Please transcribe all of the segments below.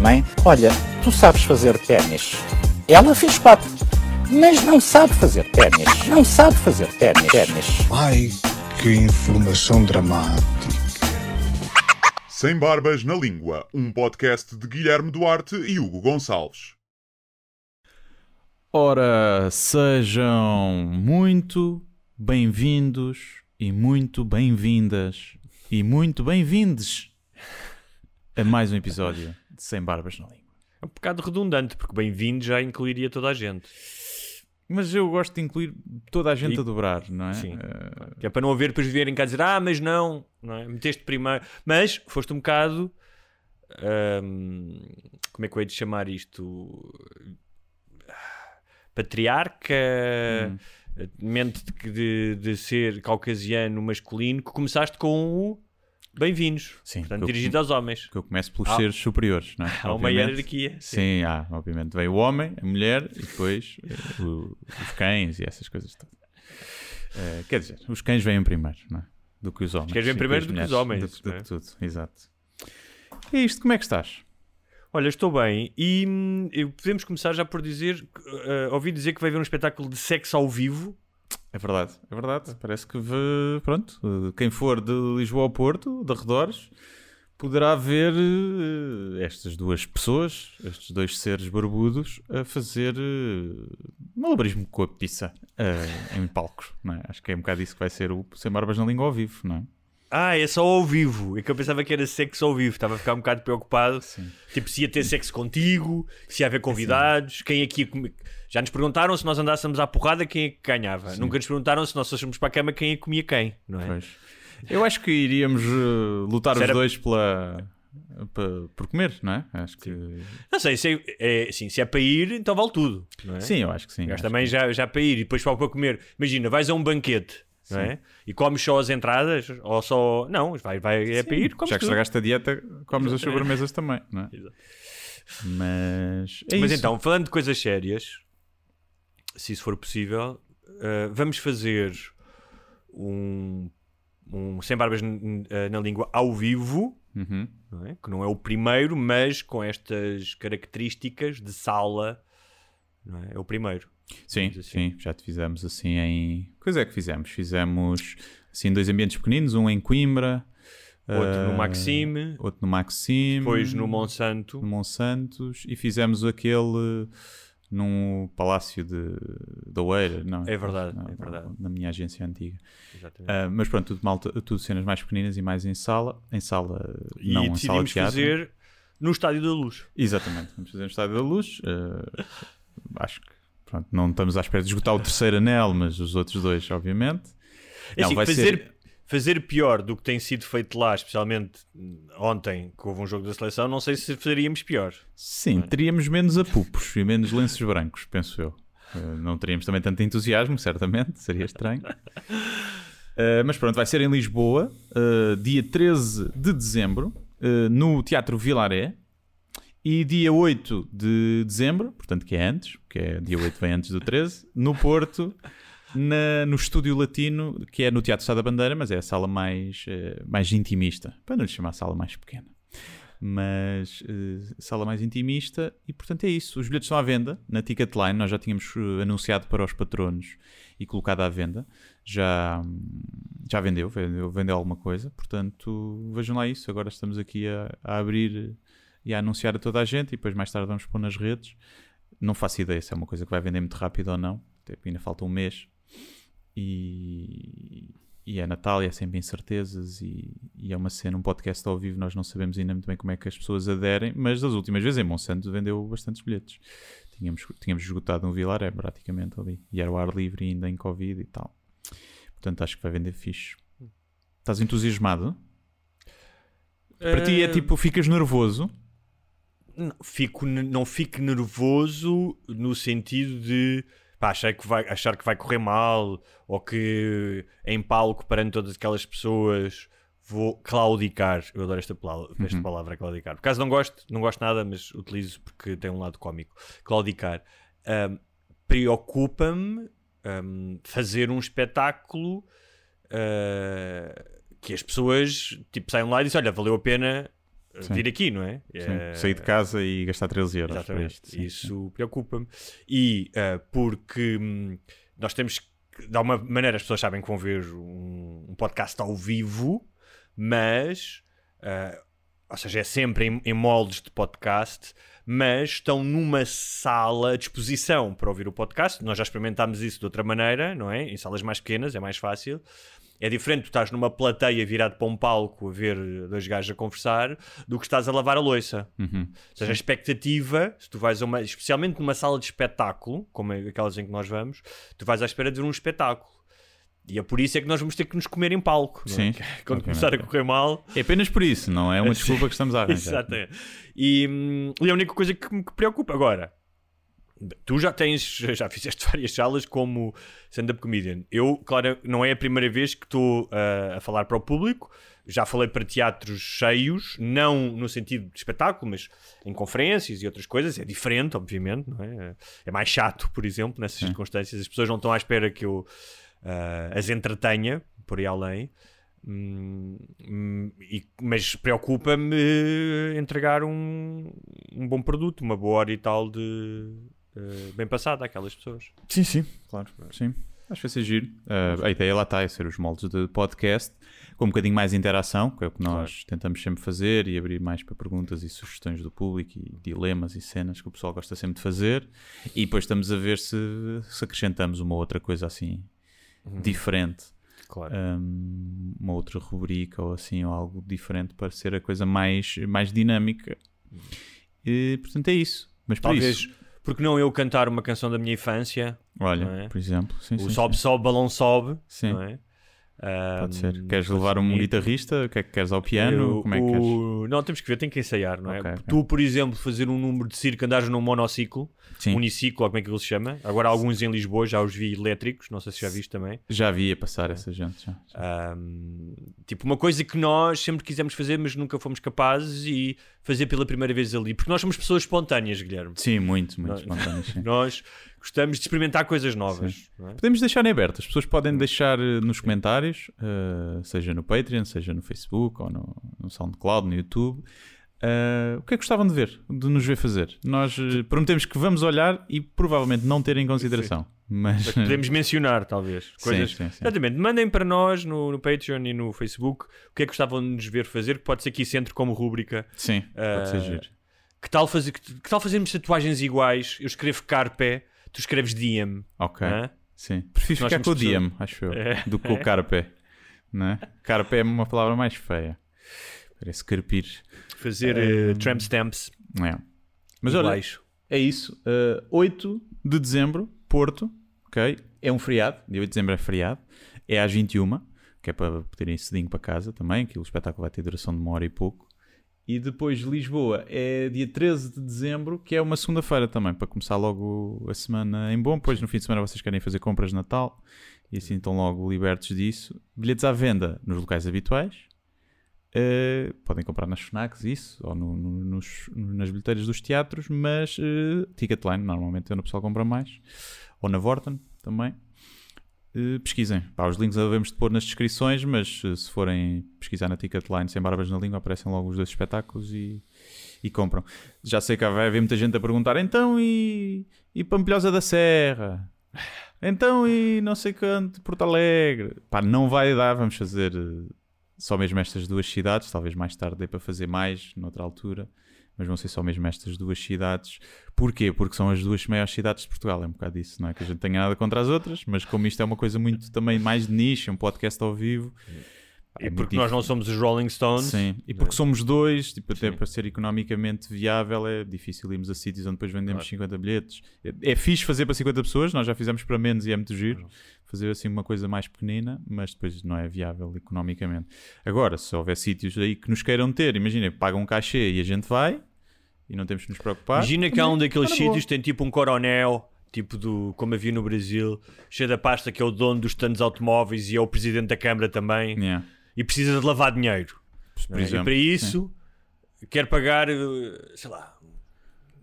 Mãe, olha, tu sabes fazer ténis. Ela fez quatro, mas não sabe fazer ténis. Não sabe fazer ténis. ténis. Ai, que informação dramática. Sem Barbas na Língua, um podcast de Guilherme Duarte e Hugo Gonçalves. Ora, sejam muito bem-vindos e muito bem-vindas e muito bem-vindes a mais um episódio de Sem Barbas na Língua. É um bocado redundante, porque bem-vindo já incluiria toda a gente. Mas eu gosto de incluir toda a gente E- a dobrar, não é? Sim. Eh, Que é para não haver depois virem cá dizer, ah, mas não, não é? meteste primeiro. Mas foste um bocado. ahm, como é que eu hei de chamar isto? Patriarca, Hum. mente de, de, de ser caucasiano masculino, que começaste com o bem-vindos. Sim, Portanto, dirigido aos homens. que eu começo pelos Há- seres superiores, não é? Há uma Obviamente. hierarquia. Sim, há, obviamente. Vem o homem, a mulher e depois eh, o- os cães e essas coisas todas. Eh, quer dizer, os cães vêm primeiro, não é? Do que os homens. cães vêm e primeiro do que os homens, Do, do é? tudo, exato. E isto, como é que estás? Olha, estou bem e hum, eu- podemos começar já por dizer, eh, ouvi dizer que vai haver um espetáculo de sexo ao vivo. É verdade, é verdade. Parece que, vê- pronto, eh, quem for de Lisboa ao Porto, de arredores, poderá ver eh, estas duas pessoas, estes dois seres barbudos, a fazer eh, malabarismo com a pizza eh, em palcos, é? Acho que é um bocado isso que vai ser o Sem Barbas na Língua ao vivo, não é? Ah, é só ao vivo. É que eu pensava que era sexo ao vivo. Estava a ficar um bocado preocupado. Sim. Tipo, se ia ter sexo contigo, se ia haver convidados, quem aqui ia comer. Já nos perguntaram se nós andássemos à porrada quem é que ganhava. Nunca nos perguntaram se nós fôssemos para a cama quem é que comia quem, não é? Pois. Eu acho que iríamos eh, lutar os dois pela, pa- por comer, não é? Acho que... Não sei, se é, é, assim, se é para ir, então vale tudo. É? Sim, eu acho que sim. Acho também que- já, já para ir e depois para para comer. Imagina, vais a um banquete, não é? E comes só as entradas ou só. Não, vai, vai, é para ir, Já que estragaste a dieta, comes as sobremesas também, não é? Exato. Mas é Mas isso. então, falando de coisas sérias, se isso for possível, eh, vamos fazer um, um Sem Barbas eh, na Língua ao vivo, Uhum. não é? que não é o primeiro, mas com estas características de sala, é? É o primeiro. Sim, assim. sim, já te fizemos assim em. Coisa é que fizemos? Fizemos assim dois ambientes pequeninos, um em Coimbra, Outro no ah, Maxime, outro no Maxime, depois no Monsanto. no Monsantos e fizemos aquele num palácio de, de Oeira, não? É verdade, Não, é verdade. Na minha agência antiga. Ah, mas pronto, tudo, malta, tudo cenas mais pequeninas e mais em sala, em sala, e não em sala de decidimos teatro. fazer no Estádio da Luz. Exatamente, vamos fazer no Estádio da Luz. eh, acho que pronto, não estamos à espera de esgotar o terceiro anel, mas os outros dois, obviamente. É Não, assim, vai fazer, ser- fazer pior do que tem sido feito lá, especialmente ontem, que houve um jogo da seleção, não sei se faríamos pior. Sim, teríamos menos apupos e menos lenços brancos, penso eu. Eh, não teríamos também tanto entusiasmo, certamente, seria estranho. Eh, mas pronto, vai ser em Lisboa, eh, dia 13 de dezembro, eh, no Teatro Vilaré. E dia 8 de dezembro, portanto que é antes, porque é dia 8 vem antes do 13, no Porto, na- no Estúdio Latino, que é no Teatro Sá da Bandeira, mas é a sala mais, eh, mais intimista, para não lhe chamar sala mais pequena. Mas eh, sala mais intimista, e portanto é isso. Os bilhetes estão à venda na Ticketline, nós já tínhamos eh, anunciado para os patronos e colocado à venda. Já, já vendeu, vendeu, vendeu alguma coisa, portanto vejam lá isso. Agora estamos aqui a, a abrir e a anunciar a toda a gente, e depois mais tarde vamos pôr nas redes. Não faço ideia se é uma coisa que vai vender muito rápido ou não, porque ainda falta um mês. E, e é Natal e é sempre incertezas e, e é uma cena, um podcast ao vivo, nós não sabemos ainda muito bem como é que as pessoas aderem, mas das últimas vezes em Monsanto vendeu bastantes bilhetes. Tínhamos, tínhamos esgotado um Vilaré praticamente ali, e era o ar livre ainda em Covid e tal. Portanto acho que vai vender fixe. Estás entusiasmado? Para ti é Ah, tipo, ficas nervoso. Não, fico, não fico nervoso no sentido de pá, achar, que vai, achar que vai correr mal ou que em palco perante todas aquelas pessoas vou claudicar. Eu adoro esta palavra, esta palavra claudicar. Por acaso não gosto, não gosto nada, mas utilizo porque tem um lado cómico. Claudicar. Ahm, Preocupa-me ahm, fazer um espetáculo ah, que as pessoas tipo, saiam lá e dizem: Olha, valeu a pena Sim. vir aqui, não é? Eh, Sair de casa e gastar 13 euros. Exatamente. sim, Isso preocupa-me. E ah, porque hum, nós temos que, de alguma maneira, as pessoas sabem que vão ver um, um podcast ao vivo, mas, ah, ou seja, é sempre em, em moldes de podcast, mas estão numa sala à disposição para ouvir o podcast. Nós já experimentámos isso de outra maneira, não é? Em salas mais pequenas, é mais fácil. É diferente tu estás numa plateia virado para um palco a ver dois gajos a conversar do que estás a lavar a louça. Uhum. Ou seja, a expectativa, se tu vais a uma, especialmente numa sala de espetáculo, como é aquelas em que nós vamos, tu vais à espera de ver um espetáculo. E é por isso é que nós vamos ter que nos comer em palco. é? Sim, Quando obviamente. começar a correr mal. É apenas por isso, não é uma desculpa que estamos a arranjar. Exatamente. E, hum, e a única coisa que me preocupa agora. Tu já tens, já fizeste várias salas como stand-up comedian. Eu, claro, não é a primeira vez que estou uh, a falar para o público. Já falei para teatros cheios, não no sentido de espetáculo, mas em conferências e outras coisas. É diferente, obviamente, não é? É mais chato, por exemplo, nessas circunstâncias. As pessoas não estão à espera que eu uh, as entretenha, por aí além. Hum, hum, e- mas preocupa-me entregar um, um bom produto, uma boa hora e tal de eh, bem passada àquelas pessoas. Sim, sim, claro. Sim. Acho que vai ser giro. Uh, a ideia lá está, é ser os moldes de podcast, com um bocadinho mais interação, que é o que nós tentamos sempre fazer, e abrir mais para perguntas e sugestões do público, e dilemas e cenas que o pessoal gosta sempre de fazer. E depois estamos a ver se, se acrescentamos uma outra coisa assim diferente. Claro. um, uma outra rubrica ou assim, ou algo diferente para ser a coisa mais, mais dinâmica. E, portanto, é isso. Mas por Talvez, isso, porque não eu cantar uma canção da minha infância, olha, é? por exemplo, sim, o sim, sobe, sim. sobe, balão sobe, Sim. não é? Pode ser. Queres levar um guitarrista? O que é que queres ao piano? Eu- Como é que queres? o- Não, temos que ver, tem que ensaiar, não é? Ok, ok. Tu, por exemplo, fazer um número de circo, andares num monociclo, Sim. uniciclo, ou como é que ele se chama. Agora, alguns em Lisboa já os vi elétricos, não sei se já viste também. Já vi a passar essa gente. Já. Ahm, tipo, uma coisa que nós sempre quisemos fazer, mas nunca fomos capazes e fazer pela primeira vez ali. Porque nós somos pessoas espontâneas, Guilherme. Sim, muito, muito sim. Nós gostamos de experimentar coisas novas. é? Podemos deixar em aberto. As pessoas podem deixar eh, nos comentários, eh, seja no Patreon, seja no Facebook ou no, no SoundCloud, no YouTube. eh, o que é que gostavam de ver, de nos ver fazer? Nós prometemos que vamos olhar e provavelmente não ter em consideração. Mas, Mas podemos mencionar, talvez. Sim, Coisas... sim, sim. Exatamente. Mandem para nós no, no Patreon e no Facebook o que é que gostavam de nos ver fazer, que pode ser que isso entre como rúbrica. sim, pode ser giro. Que tal, fazer, que, que tal fazermos tatuagens iguais? Eu escrevo Carpe, tu escreves Diem. Ok. hã? Sim. Prefiro Nós ficar com o DM, acho eu, É. do que o carpe. Não é? Carpe é uma palavra mais feia. Parece carpir. Fazer eh, tramp stamps É. Mas olha, iguais. é isso. Uh, 8 de dezembro, Porto. Ok? É um feriado. Dia 8 de dezembro é feriado. É às 21, que é para poderem ir cedinho para casa também. Que o espetáculo vai ter duração de uma hora e pouco. E depois Lisboa é dia 13 de dezembro, que é uma segunda-feira também, para começar logo a semana em bom. Depois no fim de semana vocês querem fazer compras de Natal e assim estão logo libertos disso. Bilhetes à venda nos locais habituais. Uh, podem comprar nas FNACs, isso, ou no- no- nos- nas bilheteiras dos teatros, mas uh, Ticketline, normalmente é onde o pessoal compra mais, ou na Vorten também. Uh, pesquisem. Pá, os links devemos de pôr nas descrições, mas uh, se forem pesquisar na Ticketline sem barbas na língua, aparecem logo os dois espetáculos e, e compram. Já sei que vai haver muita gente a perguntar: então e, e Pampilhosa da Serra? Então e não sei quanto, Porto Alegre? Pá, não vai dar, vamos fazer. uh, só mesmo estas duas cidades, talvez mais tarde dê para fazer mais, noutra altura, mas vão ser só mesmo estas duas cidades. Porquê? Porque são as duas maiores cidades de Portugal, é um bocado isso, não é que a gente tenha nada contra as outras, mas como isto é uma coisa muito também mais de nicho, um podcast ao vivo, E É muito porque nós não somos os Rolling Stones. Sim, e porque somos dois, tipo, até Sim. para ser economicamente viável é difícil irmos a sítios onde depois vendemos Claro. 50 bilhetes. É, é fixe fazer para 50 pessoas, nós já fizemos para menos e é muito giro. Fazer assim uma coisa mais pequenina, mas depois não é viável economicamente. Agora, se houver sítios aí que nos queiram ter, imagina, pagam um cachê e a gente vai e não temos que nos preocupar. Imagina que há um daqueles boa. sítios que tem tipo um coronel, tipo do como havia no Brasil, cheio da pasta que é o dono dos tantos automóveis e é o presidente da Câmara também, Yeah, e precisa de lavar dinheiro. por é? exemplo, e para isso quer pagar, eh, sei lá,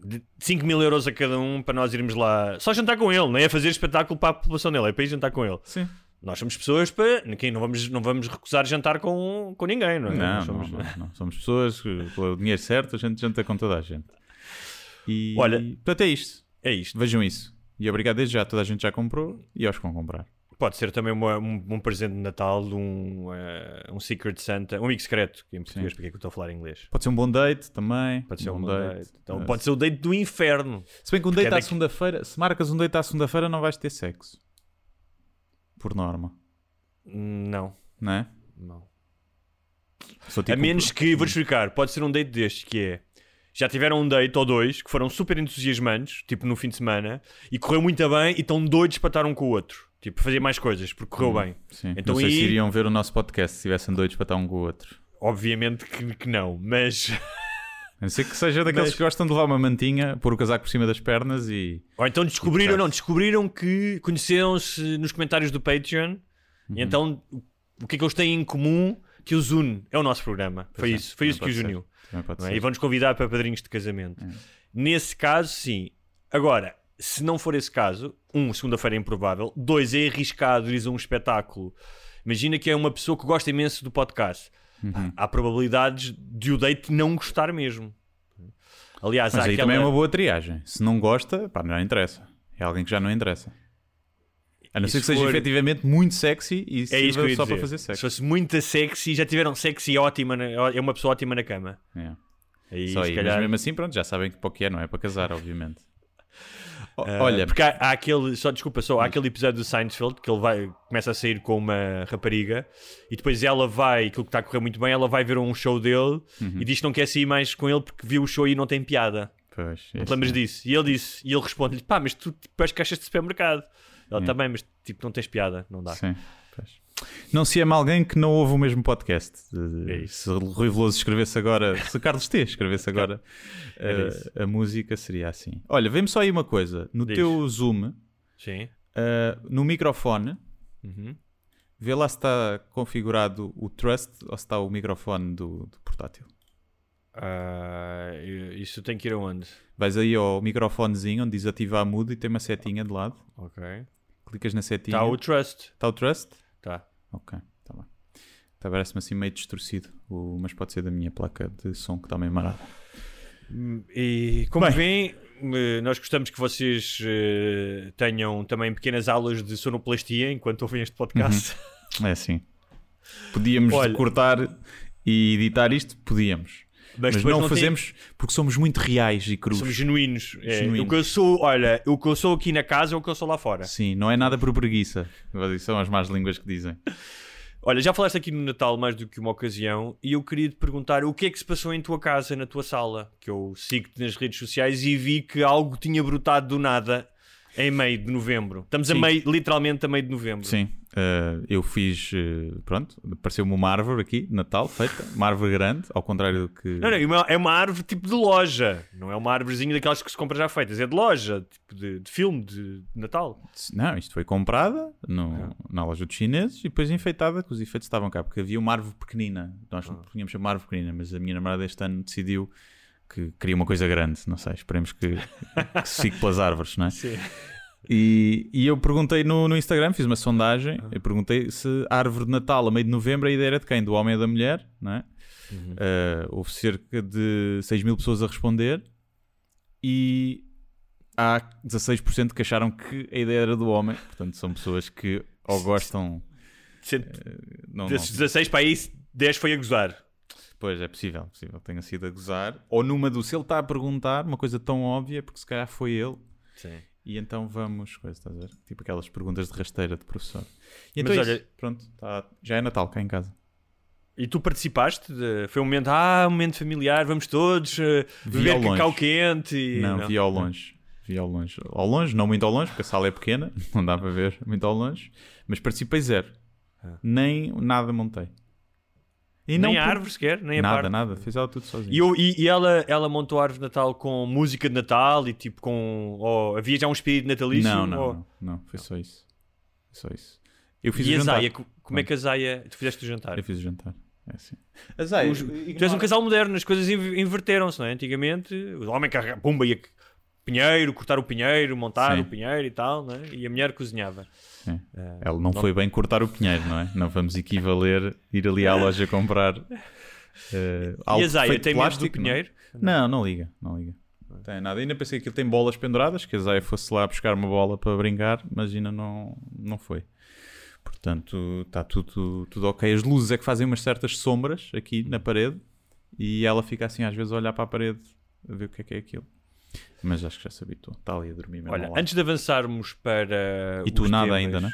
de 5 mil euros a cada um para nós irmos lá só jantar com ele, não é fazer espetáculo para a população dele, é para ir jantar com ele. Sim. Nós somos pessoas para. Quem não, vamos, não vamos recusar jantar com, com ninguém, não é? Não, não, somos- não, não. Somos pessoas que, pelo dinheiro certo, a gente janta com toda a gente. E, Olha- portanto, é isto. É isto. Vejam isso. E obrigado desde já, toda a gente já comprou e aos que vão comprar. Pode ser também uma- um, um presente de Natal, um, eh, um Secret Santa, um amigo secreto, que em português, porque é que eu estou a falar em inglês? Pode ser um bom date também. Pode ser um, bom date. Então, Eh, pode ser o date do inferno. Se bem que um date é à segunda-feira, se marcas um date à segunda-feira, não vais ter sexo. Por norma, Não, não é? não. Sou A tipo- menos que, vou explicar, pode ser um date destes, que é. Já tiveram um date ou dois que foram super entusiasmantes, tipo no fim de semana, e correu muito bem e estão doidos para estar um com o outro. Tipo, fazer mais coisas, porque correu bem. Sim. Então não sei se aí- iriam ver o nosso podcast se estivessem doidos para estar um com o outro. Obviamente que, que não, mas. A não ser que seja daqueles Mas- que gostam de levar uma mantinha, pôr o casaco por cima das pernas e. Ou então descobriram, E não, descobriram que conheceram-se nos comentários do Patreon Uhum. e então o que é que eles têm em comum que os une? É o nosso programa. Foi Pois é, isso, foi isso que os uniu. É? E vão-nos convidar para padrinhos de casamento. É. Nesse caso, sim. Agora, se não for esse caso, um, segunda-feira é improvável. Dois, é arriscado ir a um espetáculo. Imagina que é uma pessoa que gosta imenso do podcast. Uhum. Há probabilidades de o date não gostar mesmo. Aliás, Mas aí aquela... também é uma boa triagem. Se não gosta, pá, não interessa. É alguém que já não interessa. A não ser que se seja for- efetivamente muito sexy e É isso só dizer. para fazer Se sexo. fosse muito sexy, já tiveram sexy ótima, na- é uma pessoa ótima na cama. É. Aí, Só se aí, calhar, mas mesmo assim, pronto, já sabem que para o que é, não é para casar, obviamente. Ah, Olha, porque há, há aquele, só desculpa, só há aquele episódio do Seinfeld que ele vai, começa a sair com uma rapariga e depois ela vai, aquilo que está a correr muito bem, ela vai ver um show dele Uhum. e diz que não quer sair mais com ele porque viu o show e não tem piada. pois, Não te lembras é. disso? E ele disse, e ele responde-lhe: pá, mas tu tipo, és caixas de supermercado. Ela também, mas tipo, não tens piada, não dá. Sim, pois. Não se ama alguém que não ouve o mesmo podcast. É Eh. Se Rui Veloso escrevesse agora, se o Carlos T escrevesse agora Era eh, a música, seria assim. Olha, vem-me só aí uma coisa: no Diz. teu Zoom, Sim. eh, no microfone, Uhum. vê lá se está configurado o Trust ou se está o microfone do, do portátil. Ah, isso tem que ir aonde? Vais aí ao microfonezinho onde diz ativar mudo e tem uma setinha de lado. Ok. Clicas na setinha. Está o Trust. Está o Trust? Ok, está bem. Tá, Parece-me assim meio distorcido, o- mas pode ser da minha placa de som que está meio marada. E como Bem. veem, eh, nós gostamos que vocês eh, tenham também pequenas aulas de sonoplastia enquanto ouvem este podcast. É assim. Podíamos Olha. cortar e editar isto? Podíamos. Mas, depois não, tem- fazemos porque somos muito reais e crus. Somos genuínos. É, Genuínos. O que eu sou, olha, o que eu sou aqui na casa é o que eu sou lá fora. Sim, não é nada por preguiça. São as más línguas que dizem. Olha, já falaste aqui no Natal mais do que uma ocasião e eu queria te perguntar o que é que se passou em tua casa, na tua sala, que eu sigo-te nas redes sociais e vi que algo tinha brotado do nada em meio de novembro. Estamos a Sim. meio, literalmente a meio de novembro. Sim, eh, eu fiz, eh, pronto, apareceu-me uma árvore aqui, Natal, feita, uma árvore grande, ao contrário do que... Não, não, é uma- é uma árvore tipo de loja, não é uma árvorezinha daquelas que se compra já feitas, é de loja, tipo de, de filme, de, Natal. Não, isto foi comprada no- na loja dos chineses e depois enfeitada, que os efeitos estavam cá, porque havia uma árvore pequenina. Nós não tínhamos uma árvore pequenina, mas a minha namorada este ano decidiu que queria uma coisa grande. Não sei, esperemos que, que se fique pelas árvores, não é? Sim. E, e eu perguntei no, no Instagram, fiz uma sondagem, eu perguntei se a árvore de Natal a meio de novembro a ideia era de quem? Do homem ou da mulher, não é? Eh, houve cerca de 6 mil pessoas a responder e há 16% que acharam que a ideia era do homem, portanto são pessoas que ou gostam. Sendo- Não, Desses não, 16 para aí, 10 foi a gozar. Pois é possível, possível tenha sido a gozar. Ou numa do se ele está a perguntar uma coisa tão óbvia, porque se calhar foi ele. Sim. E então vamos, coisa, estás a ver? Tipo aquelas perguntas de rasteira de professor. E então Mas é olha- pronto, tá- já é Natal cá em casa. E tu participaste? De... Foi um momento, ah, um momento familiar, vamos todos uh, beber cacau quente. E... Não, vi ao longe. Vi ao longe. Ao longe, não muito ao longe, porque a sala é pequena, não dá para ver muito ao longe. Mas participei zero. Nem nada montei. E Nem não a por- árvore sequer, nem a Nada, parte. nada. Fiz ela tudo sozinho. E, eu- e- e ela, ela montou a árvore de Natal com música de Natal e tipo com. ou havia já um espírito natalício? Não, não, ou- não, não. Foi só isso. Foi só isso. Eu fiz E o a jantar. Zaya, co- como é que a Zaya. Tu fizeste o jantar? Eu fiz o jantar. É assim. A Zaya, Os- tu és um casal moderno, as coisas inv- inverteram-se, não é? Antigamente, o homem carregava, pumba, ia pinheiro, cortar o pinheiro, montar Sim. o pinheiro e tal, não é? E a mulher cozinhava. Sim. Ela não foi bem cortar o pinheiro, não é? Não vamos equivaler ir ali à loja comprar. eh, algo e a Zaya tem medo do plástico, não é? pinheiro? Não, não liga, não liga. Não tem nada. Ainda pensei que ele tem bolas penduradas, que a Zaya fosse lá buscar uma bola para brincar, mas ainda não, não foi. Portanto, está tudo, tudo ok. As luzes é que fazem umas certas sombras aqui na parede e ela fica assim às vezes a olhar para a parede a ver o que é que é aquilo. Mas acho que já se habituou. Está ali a dormir mesmo. Olha, antes de avançarmos para. E tu nada temas- ainda, não é?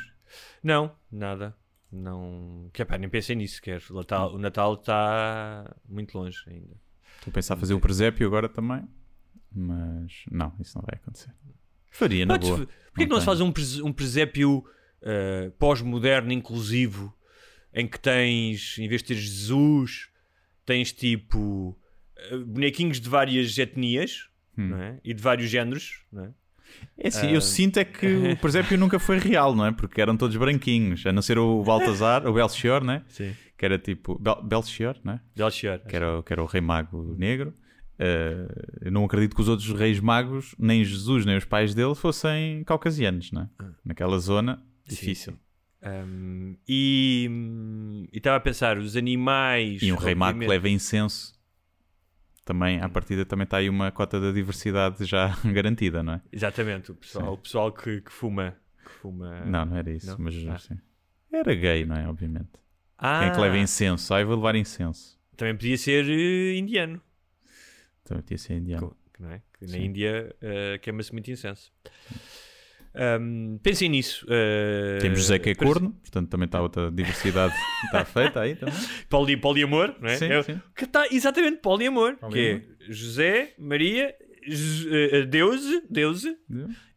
Não, nada. Não. Que, pá, nem pensei nisso sequer. O Natal, o Natal está muito longe ainda. Estou a pensar fazer o presépio agora também, mas não, isso não vai acontecer. Faria, na Podes- boa. Porquê que não se faz um, um presépio eh, pós-moderno, inclusivo, em que tens, em vez de teres Jesus, tens tipo eh, bonequinhos de várias etnias não é? e de vários géneros, não é? É assim, eu sinto é que o presépio nunca foi real, não é? Porque eram todos branquinhos, a não ser o Baltazar, o Belchior, né? Sim. Que era tipo. Bel Belchior, né? Belchior. Que era, o- que era o rei mago negro. Eh, eu não acredito que os outros reis magos, nem Jesus, nem os pais dele, fossem caucasianos, né? Naquela zona, difícil. Um, e hum, e estava a pensar, os animais. E um rei mago que leva incenso. Também, à partida, também está aí uma cota da diversidade já garantida, não é? Exatamente, o pessoal, Sim. o pessoal que, que fuma. Que fuma... Não, não era isso, Não? mas Ah. assim, era gay, não é? Obviamente. Ah, Quem é que leva incenso? Ah, eu vou levar incenso. Também podia ser eh, indiano. Também tinha ser indiano. Que não é? Que na Sim. Índia eh, queima-se muito incenso. Um, pensem nisso. eh, Temos José que é corno, portanto também está outra diversidade está feita aí também. Poli, poliamor, não é? Sim, é sim. Que está exatamente poliamor, Poliamor. que é José, Maria, Deus, Deus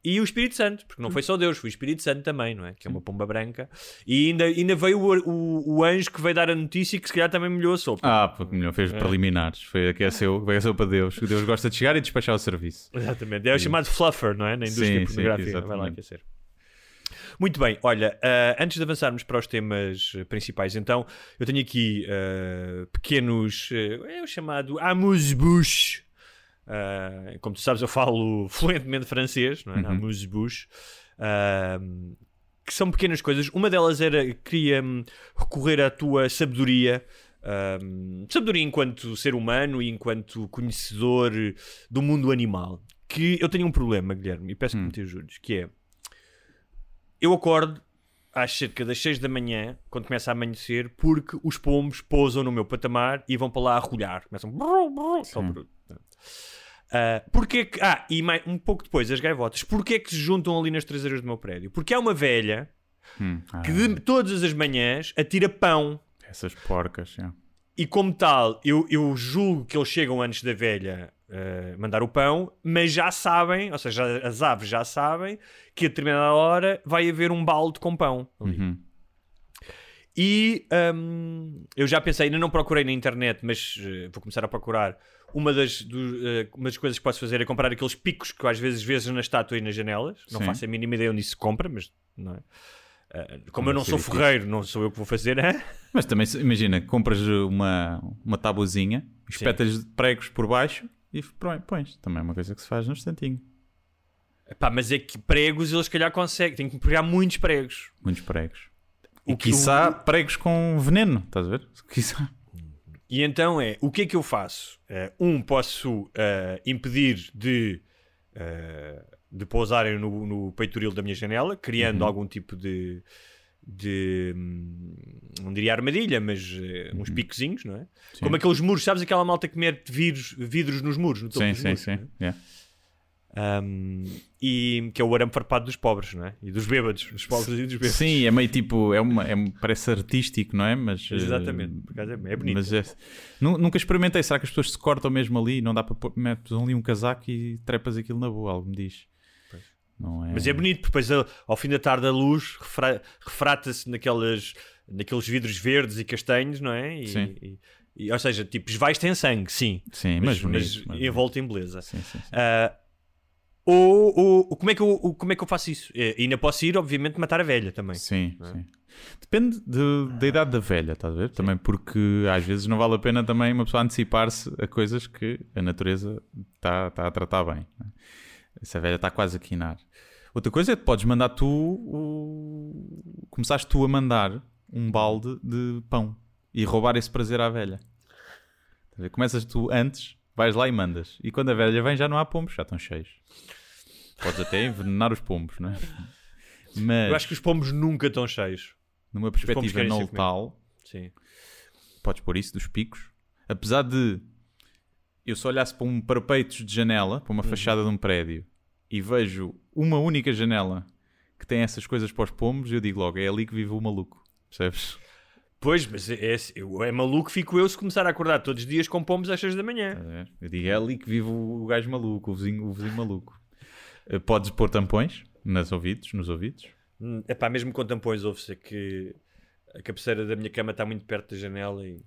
e o Espírito Santo, porque não foi só Deus, foi o Espírito Santo também, não é? Que é uma pomba branca. E ainda, ainda veio o, o, o anjo que veio dar a notícia que se calhar também molhou a sopa. Ah, porque melhor fez É. preliminares. Foi aqueceu, aqueceu para Deus. O Deus gosta de chegar e despachar o serviço. Exatamente. É o chamado fluffer, não é? Na indústria Sim, sim, pornográfica. Vai lá aquecer. Muito bem, olha, ah, antes de avançarmos para os temas eh, principais, então, eu tenho aqui ah, pequenos, eh, é o chamado amuse-bouche. Ah, como tu sabes, eu falo fluentemente francês, não é? Uhum. Amuse-bouche. Ah, que são pequenas coisas. Uma delas era, queria hum, recorrer à tua sabedoria. hum, sabedoria enquanto ser humano e enquanto conhecedor do mundo animal. Que eu tenho um problema, Guilherme, e peço que me te ajudes, que é eu acordo às cerca das 6 da manhã, quando começa a amanhecer, porque os pombos pousam no meu patamar e vão para lá a rolhar. Começam. brrr, brrr, barulho. Ah, porque que. Ah, e mais, um pouco depois, as gaivotas. Porquê é que se juntam ali nas traseiras do meu prédio? Porque há uma velha Hum, ah, que de todas as manhãs atira pão. Essas porcas. E como tal, eu, eu julgo que eles chegam antes da velha eh, mandar o pão, mas já sabem, ou seja, as aves já sabem que a determinada hora vai haver um balde com pão. ali. Uhum. E hum, eu já pensei, ainda não procurei na internet, mas eh, vou começar a procurar. Uma das, do- eh, uma das coisas que posso fazer é comprar aqueles picos que às vezes vezes na estátua e nas janelas. Não Sim. faço a mínima ideia onde isso se compra, mas não é? Eh, como Não eu não sou ferreiro, não sou eu que vou fazer, hã? Mas também, imagina, compras uma, uma tabuzinha, espetas pregos por baixo e põe- pões. Também é uma coisa que se faz no instantinho. Pá, mas é que pregos eles se calhar conseguem, tem que pegar muitos pregos. Muitos pregos. O E que- quiçá o- pregos com veneno, estás a ver? Quiçá. E então é, o que é que eu faço? Eh, um, posso eh, impedir de, eh, de pousarem no, no peitoril da minha janela, criando algum tipo de, de hum, não diria armadilha, mas uns picozinhos, não é? Como aqueles muros, sabes aquela malta que mete vidros, vidros nos muros, no topo Sim, dos sim, muros, sim. é? Yeah. Um, e que é o arame farpado dos pobres, não é? E dos bêbados, dos pobres e dos bêbados. Sim, é meio tipo, é uma, é, parece artístico, não é? Mas, Exatamente, eh, acaso é, é bonito. Mas é- nu- nunca experimentei. Será que as pessoas se cortam mesmo ali? Não dá para pôr, metes ali um casaco e trepas aquilo na boa, algo me diz. É... Mas é bonito, porque depois ao, ao fim da tarde a luz refra- refrata-se naquelas, naqueles vidros verdes e castanhos, não é? E, Sim. e- e- ou seja, tipo, esvais tem sangue, sim. Sim, mas, mas bonito, mas mas envolto em beleza. Sim, sim, sim. Ah, ou, ou- como, é que eu, como é que eu faço isso? Eh, ainda posso ir, obviamente, matar a velha também. Sim, sim. Depende de- da idade da velha, estás a ver? Também porque às vezes não vale a pena também uma pessoa antecipar-se a coisas que a natureza está tá a tratar bem. né? Se a velha está quase a quinar. Outra coisa é que podes mandar tu, o... começaste tu a mandar um balde de pão e roubar esse prazer à velha. Começas tu antes, vais lá e mandas. E quando a velha vem já não há pombos, já estão cheios. Podes até envenenar os pombos, não é? Mas Eu acho que os pombos nunca estão cheios. numa perspectiva querem não ser letal, Sim. podes pôr isso dos picos. Apesar de eu só olhasse para um parapeito de janela, para uma Uhum. fachada de um prédio, e vejo uma única janela que tem essas coisas para os pombos, eu digo logo, é ali que vive o maluco. Percebes? Pois, mas é, é, eu- é maluco fico eu se começar a acordar todos os dias com pombos às 6 da manhã. Estás a ver? Eu digo, é ali que vive o gajo maluco, o vizinho, o vizinho maluco. Eh, Podes pôr tampões nos ouvidos, nos ouvidos. É pá, mesmo com tampões, ouve-se que a cabeceira da minha cama está muito perto da janela e.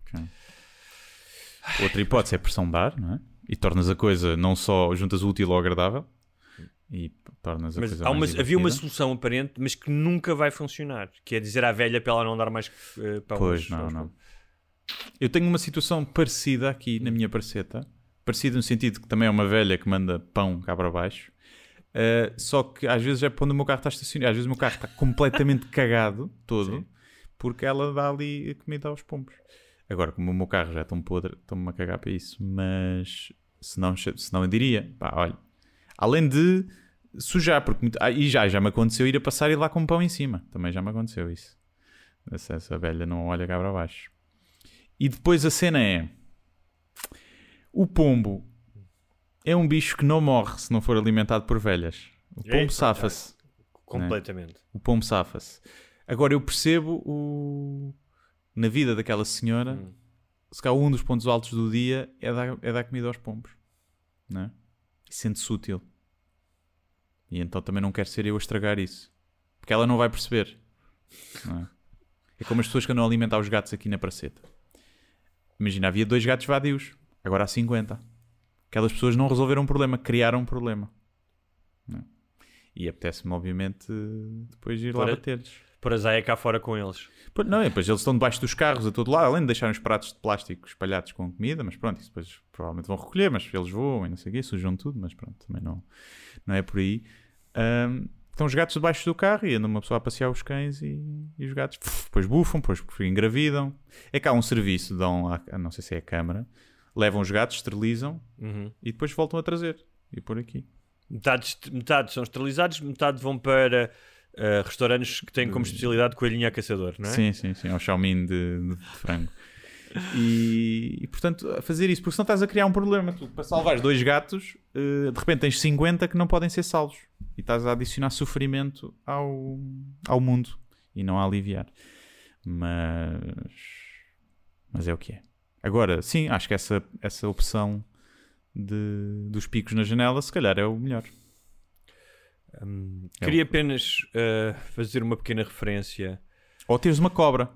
Outra hipótese é pressão de ar, não é? E tornas a coisa não só juntas útil ao agradável e tornas a Mas coisa há uma- mais havia uma solução aparente, mas que nunca vai funcionar. Que é dizer à velha para ela não dar mais eh, pão. Pois, não, não. Eu tenho uma situação parecida aqui na minha parceta. Parecida no sentido que também é uma velha que manda pão cá para baixo. Uh, só que às vezes é para onde o meu carro está estacionado. Às vezes o meu carro está completamente cagado, todo, porque ela dá ali a comida aos pombos. Agora, como o meu carro já é tão podre, estou-me a cagar para isso. Mas se não, se não eu diria, pá, olha, além de sujar, porque muito- ah, e já, já me aconteceu ir a passar e lá com pão em cima. Também já me aconteceu isso. Essa, essa velha não olha cá para baixo. E depois a cena é: o pombo é um bicho que não morre se não for alimentado por velhas. O É, pombo pá, safa-se. Completamente. O pombo safa-se. Agora eu percebo o... na vida daquela senhora, Hum. se calhar um dos pontos altos do dia é dar, é dar comida aos pombos. Não é? E sente-se útil. E então também não quero ser eu a estragar isso. Porque ela não vai perceber. Não é? É como as pessoas que andam a alimentar os gatos aqui na praceta. Imagina, havia dois gatos vadios. Agora há 50. Aquelas pessoas não resolveram um problema, criaram um problema. Não é? E apetece-me, obviamente, depois ir lá Pôr a- bater-lhes. Pôr a Zaya cá fora com eles. Pois, Não, e depois eles estão debaixo dos carros a todo lado, além de deixarem os pratos de plástico espalhados com comida, mas pronto, isso depois provavelmente vão recolher, mas eles voam e não sei o quê, sujam tudo, mas pronto, também não, não é por aí. Ahm, estão os gatos debaixo do carro e anda uma pessoa a passear os cães e, e os gatos puf, depois bufam, depois engravidam. É há um serviço, dão a- não sei se é a câmara, levam os gatos, esterilizam Uhum. e depois voltam a trazer. E por aqui. Metade, metade são esterilizados, metade vão para eh, restaurantes que têm como especialidade coelhinho a caçador, não é? Sim, sim, sim, ao Xiaomi de, de frango. E, e, portanto, fazer isso, porque senão estás a criar um problema. Tu, para salvar dois gatos, eh, de repente tens 50 que não podem ser salvos e estás a adicionar sofrimento ao, ao mundo e não a aliviar. Mas, mas é o que é. Agora, sim, acho que essa, essa opção de, dos picos na janela, se calhar é o melhor. Hum, É queria apenas eh, fazer uma pequena referência. Ou teres uma cobra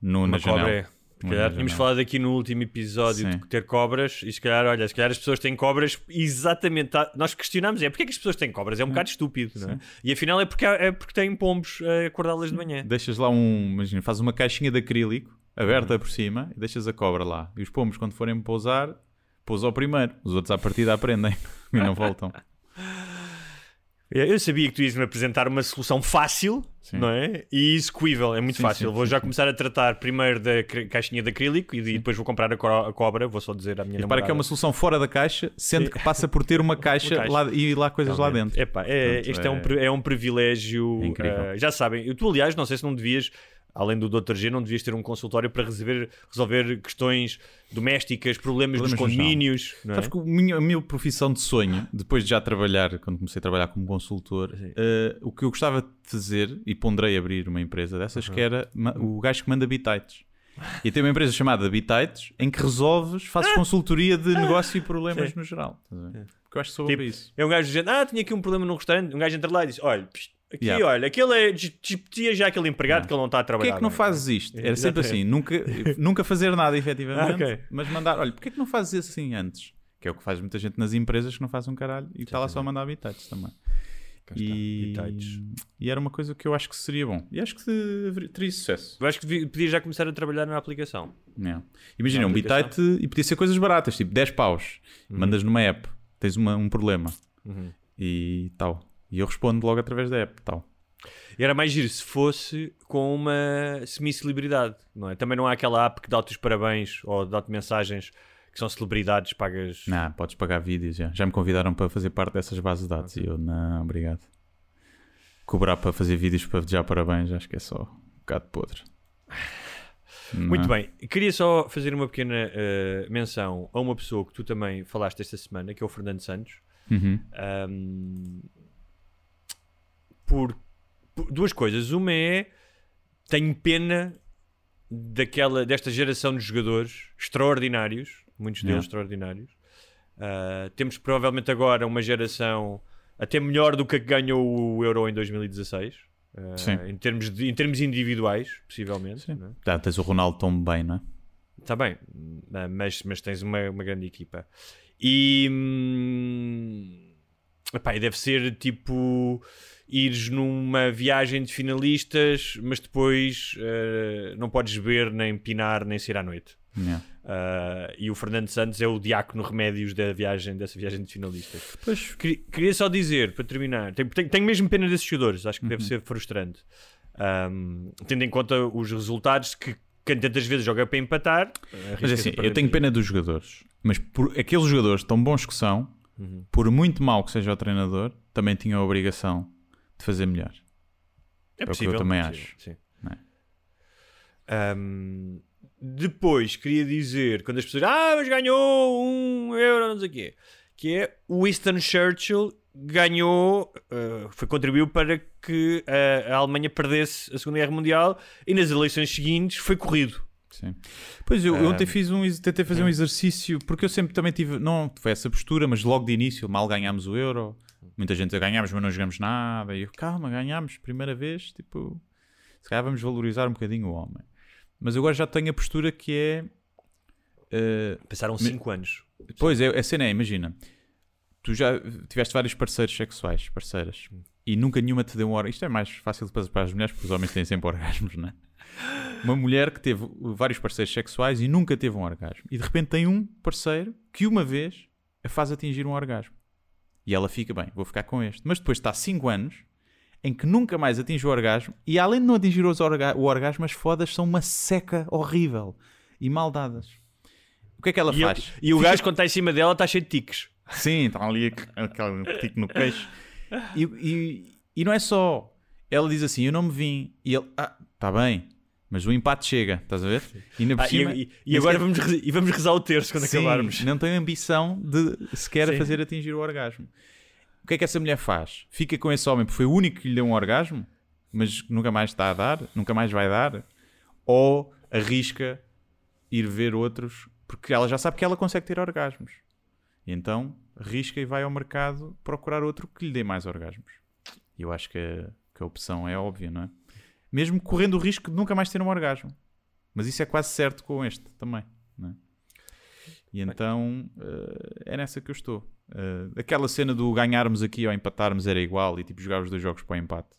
no, Uma na janela. cobra é. Se calhar tínhamos janela. falado aqui no último episódio Sim. de ter cobras e se calhar, olha, se calhar as pessoas têm cobras exatamente. Nós questionamos é porque é que as pessoas têm cobras? É um bocado estúpido, não é? E afinal é porque, é porque têm pombos a acordá-las de manhã. Deixas lá um, imagina, fazes uma caixinha de acrílico aberta por cima e deixas a cobra lá. E os pombos, quando forem pousar, pousam ao primeiro. Os outros à partida aprendem e não voltam. Eu sabia que tu ias me apresentar uma solução fácil, Sim. não é? E execuível, é muito Sim, fácil. sim, vou já começar a tratar primeiro da caixinha de acrílico e de- depois vou comprar a, co- a cobra. Vou só dizer à minha E namorada. que é uma solução fora da caixa, sendo que passa por ter uma caixa, caixa. Lá, e lá coisas lá dentro. Epá, é, Portanto, este é, um, pri- é um privilégio. É eh, já sabem, eu, tu, aliás, não sei se não devias. Além do Dr. G, não devias ter um consultório para resolver, resolver questões domésticas, problemas, Problemas dos condomínios. não é? Sabes que a minha, a minha profissão de sonho, depois de já trabalhar, quando comecei a trabalhar como consultor, eh, o que eu gostava de fazer, e ponderei abrir uma empresa dessas, que era o gajo que manda bitites. E tem uma empresa chamada Bitites em que resolves, fazes consultoria de negócio e problemas Sim. no geral. Porque eu acho que sou Tipo, isso. É um gajo dizendo, ah, tinha aqui um problema num restaurante. Um gajo entra lá e diz, olha, psh, aqui, Yeah. olha, aquele é, despedia já aquele empregado que ele não está a Porquê trabalhar. é que não bem." fazes isto? Era sempre assim, nunca, nunca fazer nada efetivamente, Ah, ok. mas mandar, olha, porquê é que não fazes assim antes? Que é o que faz muita gente nas empresas que não faz um caralho e está lá só a mandar bitites também. E, e era uma coisa que eu acho que seria bom. E acho que teria sucesso. Eu acho que podias já começar a trabalhar na aplicação. Yeah. Imagina, Na um bitite e podia ser coisas baratas, tipo 10 paus. Uhum. Mandas numa app, tens uma- um problema e tal. E eu respondo logo através da app, tal. E era mais giro se fosse com uma semi-celebridade, não é? Também não há aquela app que dá-te os parabéns ou dá-te mensagens que são celebridades, pagas. Não, podes pagar vídeos, já. Já me convidaram para fazer parte dessas bases de dados e eu, não, obrigado. Cobrar para fazer vídeos para desejar parabéns, acho que é só um bocado podre. Muito Não. bem, queria só fazer uma pequena eh, menção a uma pessoa que tu também falaste esta semana, que é o Fernando Santos. Uhum. Ahm, por, por duas coisas. Uma é tenho pena daquela, desta geração de jogadores extraordinários, muitos deles Yeah. extraordinários. Ah, temos provavelmente agora uma geração até melhor do que a que ganhou o Euro em 2016. ah, Sim. em, termos de, em termos individuais, possivelmente. Sim. é? Tens o Ronaldo tão bem, não é? Está bem, ah, mas, mas tens uma, uma grande equipa. E. hum, epá, e deve ser tipo. Ires numa viagem de finalistas, mas depois ah, não podes beber, nem pinar, nem sair à noite. Yeah. Ah, e o Fernando Santos é o diácono remédios da viagem, dessa viagem de finalistas. Pois, Queria, só dizer, para terminar, tenho, tenho- mesmo pena desses jogadores, acho que Uhum. deve ser frustrante. Ahm, tendo em conta os resultados que quem tantas vezes joga para empatar. mas arrisca-se assim, eu tenho pena dos jogadores, mas por aqueles jogadores tão bons que são, Uhum. por muito mau que seja o treinador, também tinham a obrigação de fazer melhor. É o que eu possível, também é acho. possível, sim. Não é? Ahm, depois, queria dizer, quando as pessoas ah, mas ganhou um euro, não sei o quê, que é o Winston Churchill ganhou, ah, foi, contribuiu para que a, a Alemanha perdesse a Segunda Guerra Mundial e nas eleições seguintes foi corrido. Sim. Pois eu, eu ontem fiz um, tentei fazer um exercício, porque eu sempre também tive, não foi essa postura, mas logo de início, mal ganhámos o euro, muita gente a ganhámos, mas não jogamos nada, e eu, calma, ganhámos, primeira vez, tipo, se calhar vamos valorizar um bocadinho o homem. Mas agora já tenho a postura que é. eh, Passaram 5 anos. Pois é, a cena é, imagina, tu já tiveste vários parceiros sexuais, parceiras, e nunca nenhuma te deu um orgasmo. Isto é mais fácil para, para as mulheres, porque os homens têm sempre orgasmos, não é? Uma mulher que teve vários parceiros sexuais e nunca teve um orgasmo, e de repente tem um parceiro que uma vez a faz atingir um orgasmo. E ela fica bem, vou ficar com este. Mas depois está 5 anos em que nunca mais atinge o orgasmo, e além de não atingir orga- o orgasmo, as fodas são uma seca horrível e mal dadas. O que é que ela E, faz? e o Fica gajo, quando está em cima dela, está cheio de tiques. Sim, está ali aqu- aquele tico no queixo. E, e, e não é só. Ela diz assim: Eu não me vim. E ele, ah, está bem, mas o empate chega, estás a ver? E, Ah, cima, e- e agora sequer- vamos, e vamos rezar o terço quando Sim, acabarmos. Não tem ambição de sequer Sim. fazer atingir o orgasmo. O que é que essa mulher faz? Fica com esse homem porque foi o único que lhe deu um orgasmo, mas nunca mais está a dar, nunca mais vai dar? Ou arrisca ir ver outros porque ela já sabe que ela consegue ter orgasmos. E então arrisca e vai ao mercado procurar outro que lhe dê mais orgasmos. E eu acho que a, que a opção é óbvia, não é? Mesmo correndo o risco de nunca mais ter um orgasmo. Mas isso é quase certo com este também, é? E então eh, é nessa que eu estou. Eh, aquela cena do ganharmos aqui ou empatarmos era igual e tipo jogar os dois jogos para o empate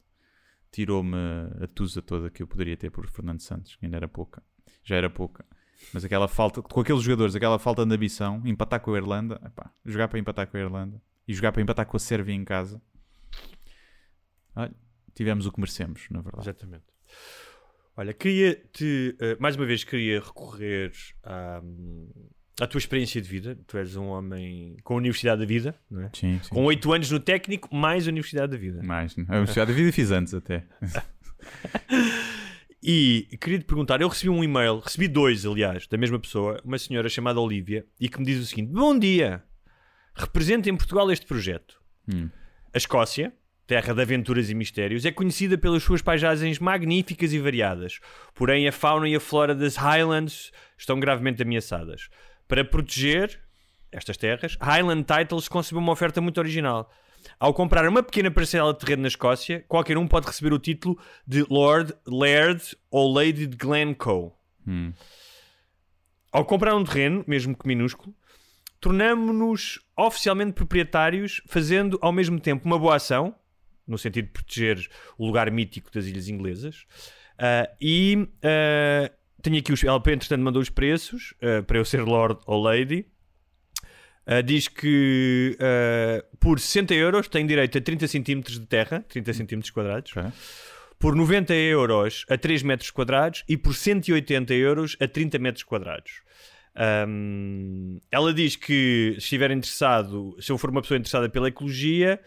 tirou-me a tusa toda que eu poderia ter por Fernando Santos, que ainda era pouca. Já era pouca. Mas aquela falta, com aqueles jogadores, aquela falta de ambição, empatar com a Irlanda, epá, jogar para empatar com a Irlanda e jogar para empatar com a Sérvia em casa. Olha, tivemos o que merecemos, na verdade. Exatamente. Olha, queria-te, eh, mais uma vez, queria recorrer à, à tua experiência de vida. Tu és um homem com a Universidade da Vida, não é? Sim, sim. Com 8 anos no técnico, mais a Universidade da Vida. Mais, né? a Universidade da Vida fiz antes até. E queria te perguntar: eu recebi um e-mail, recebi dois, aliás, da mesma pessoa, uma senhora chamada Olivia, e que me diz o seguinte: Bom dia, representa em Portugal este projeto. A Escócia, terra de aventuras e mistérios, é conhecida pelas suas paisagens magníficas e variadas. Porém, a fauna e a flora das Highlands estão gravemente ameaçadas. Para proteger estas terras, Highland Titles concebeu uma oferta muito original. Ao comprar uma pequena parcela de terreno na Escócia, qualquer um pode receber o título de Lord, Laird ou Lady de Glencoe. Ao comprar um terreno, mesmo que minúsculo, tornamo-nos oficialmente proprietários, fazendo ao mesmo tempo uma boa ação, no sentido de proteger o lugar mítico das ilhas inglesas, ah, e ah, tenho aqui os. Ela, entretanto, mandou os preços ah, para eu ser Lord ou Lady. Uh, diz que uh, por 60 euros tem direito a 30 centímetros de terra, 30 centímetros quadrados, Ok. por 90 euros a 3 metros quadrados e por 180 euros a 30 metros quadrados. Um, ela diz que se estiver interessado, se eu for uma pessoa interessada pela ecologia,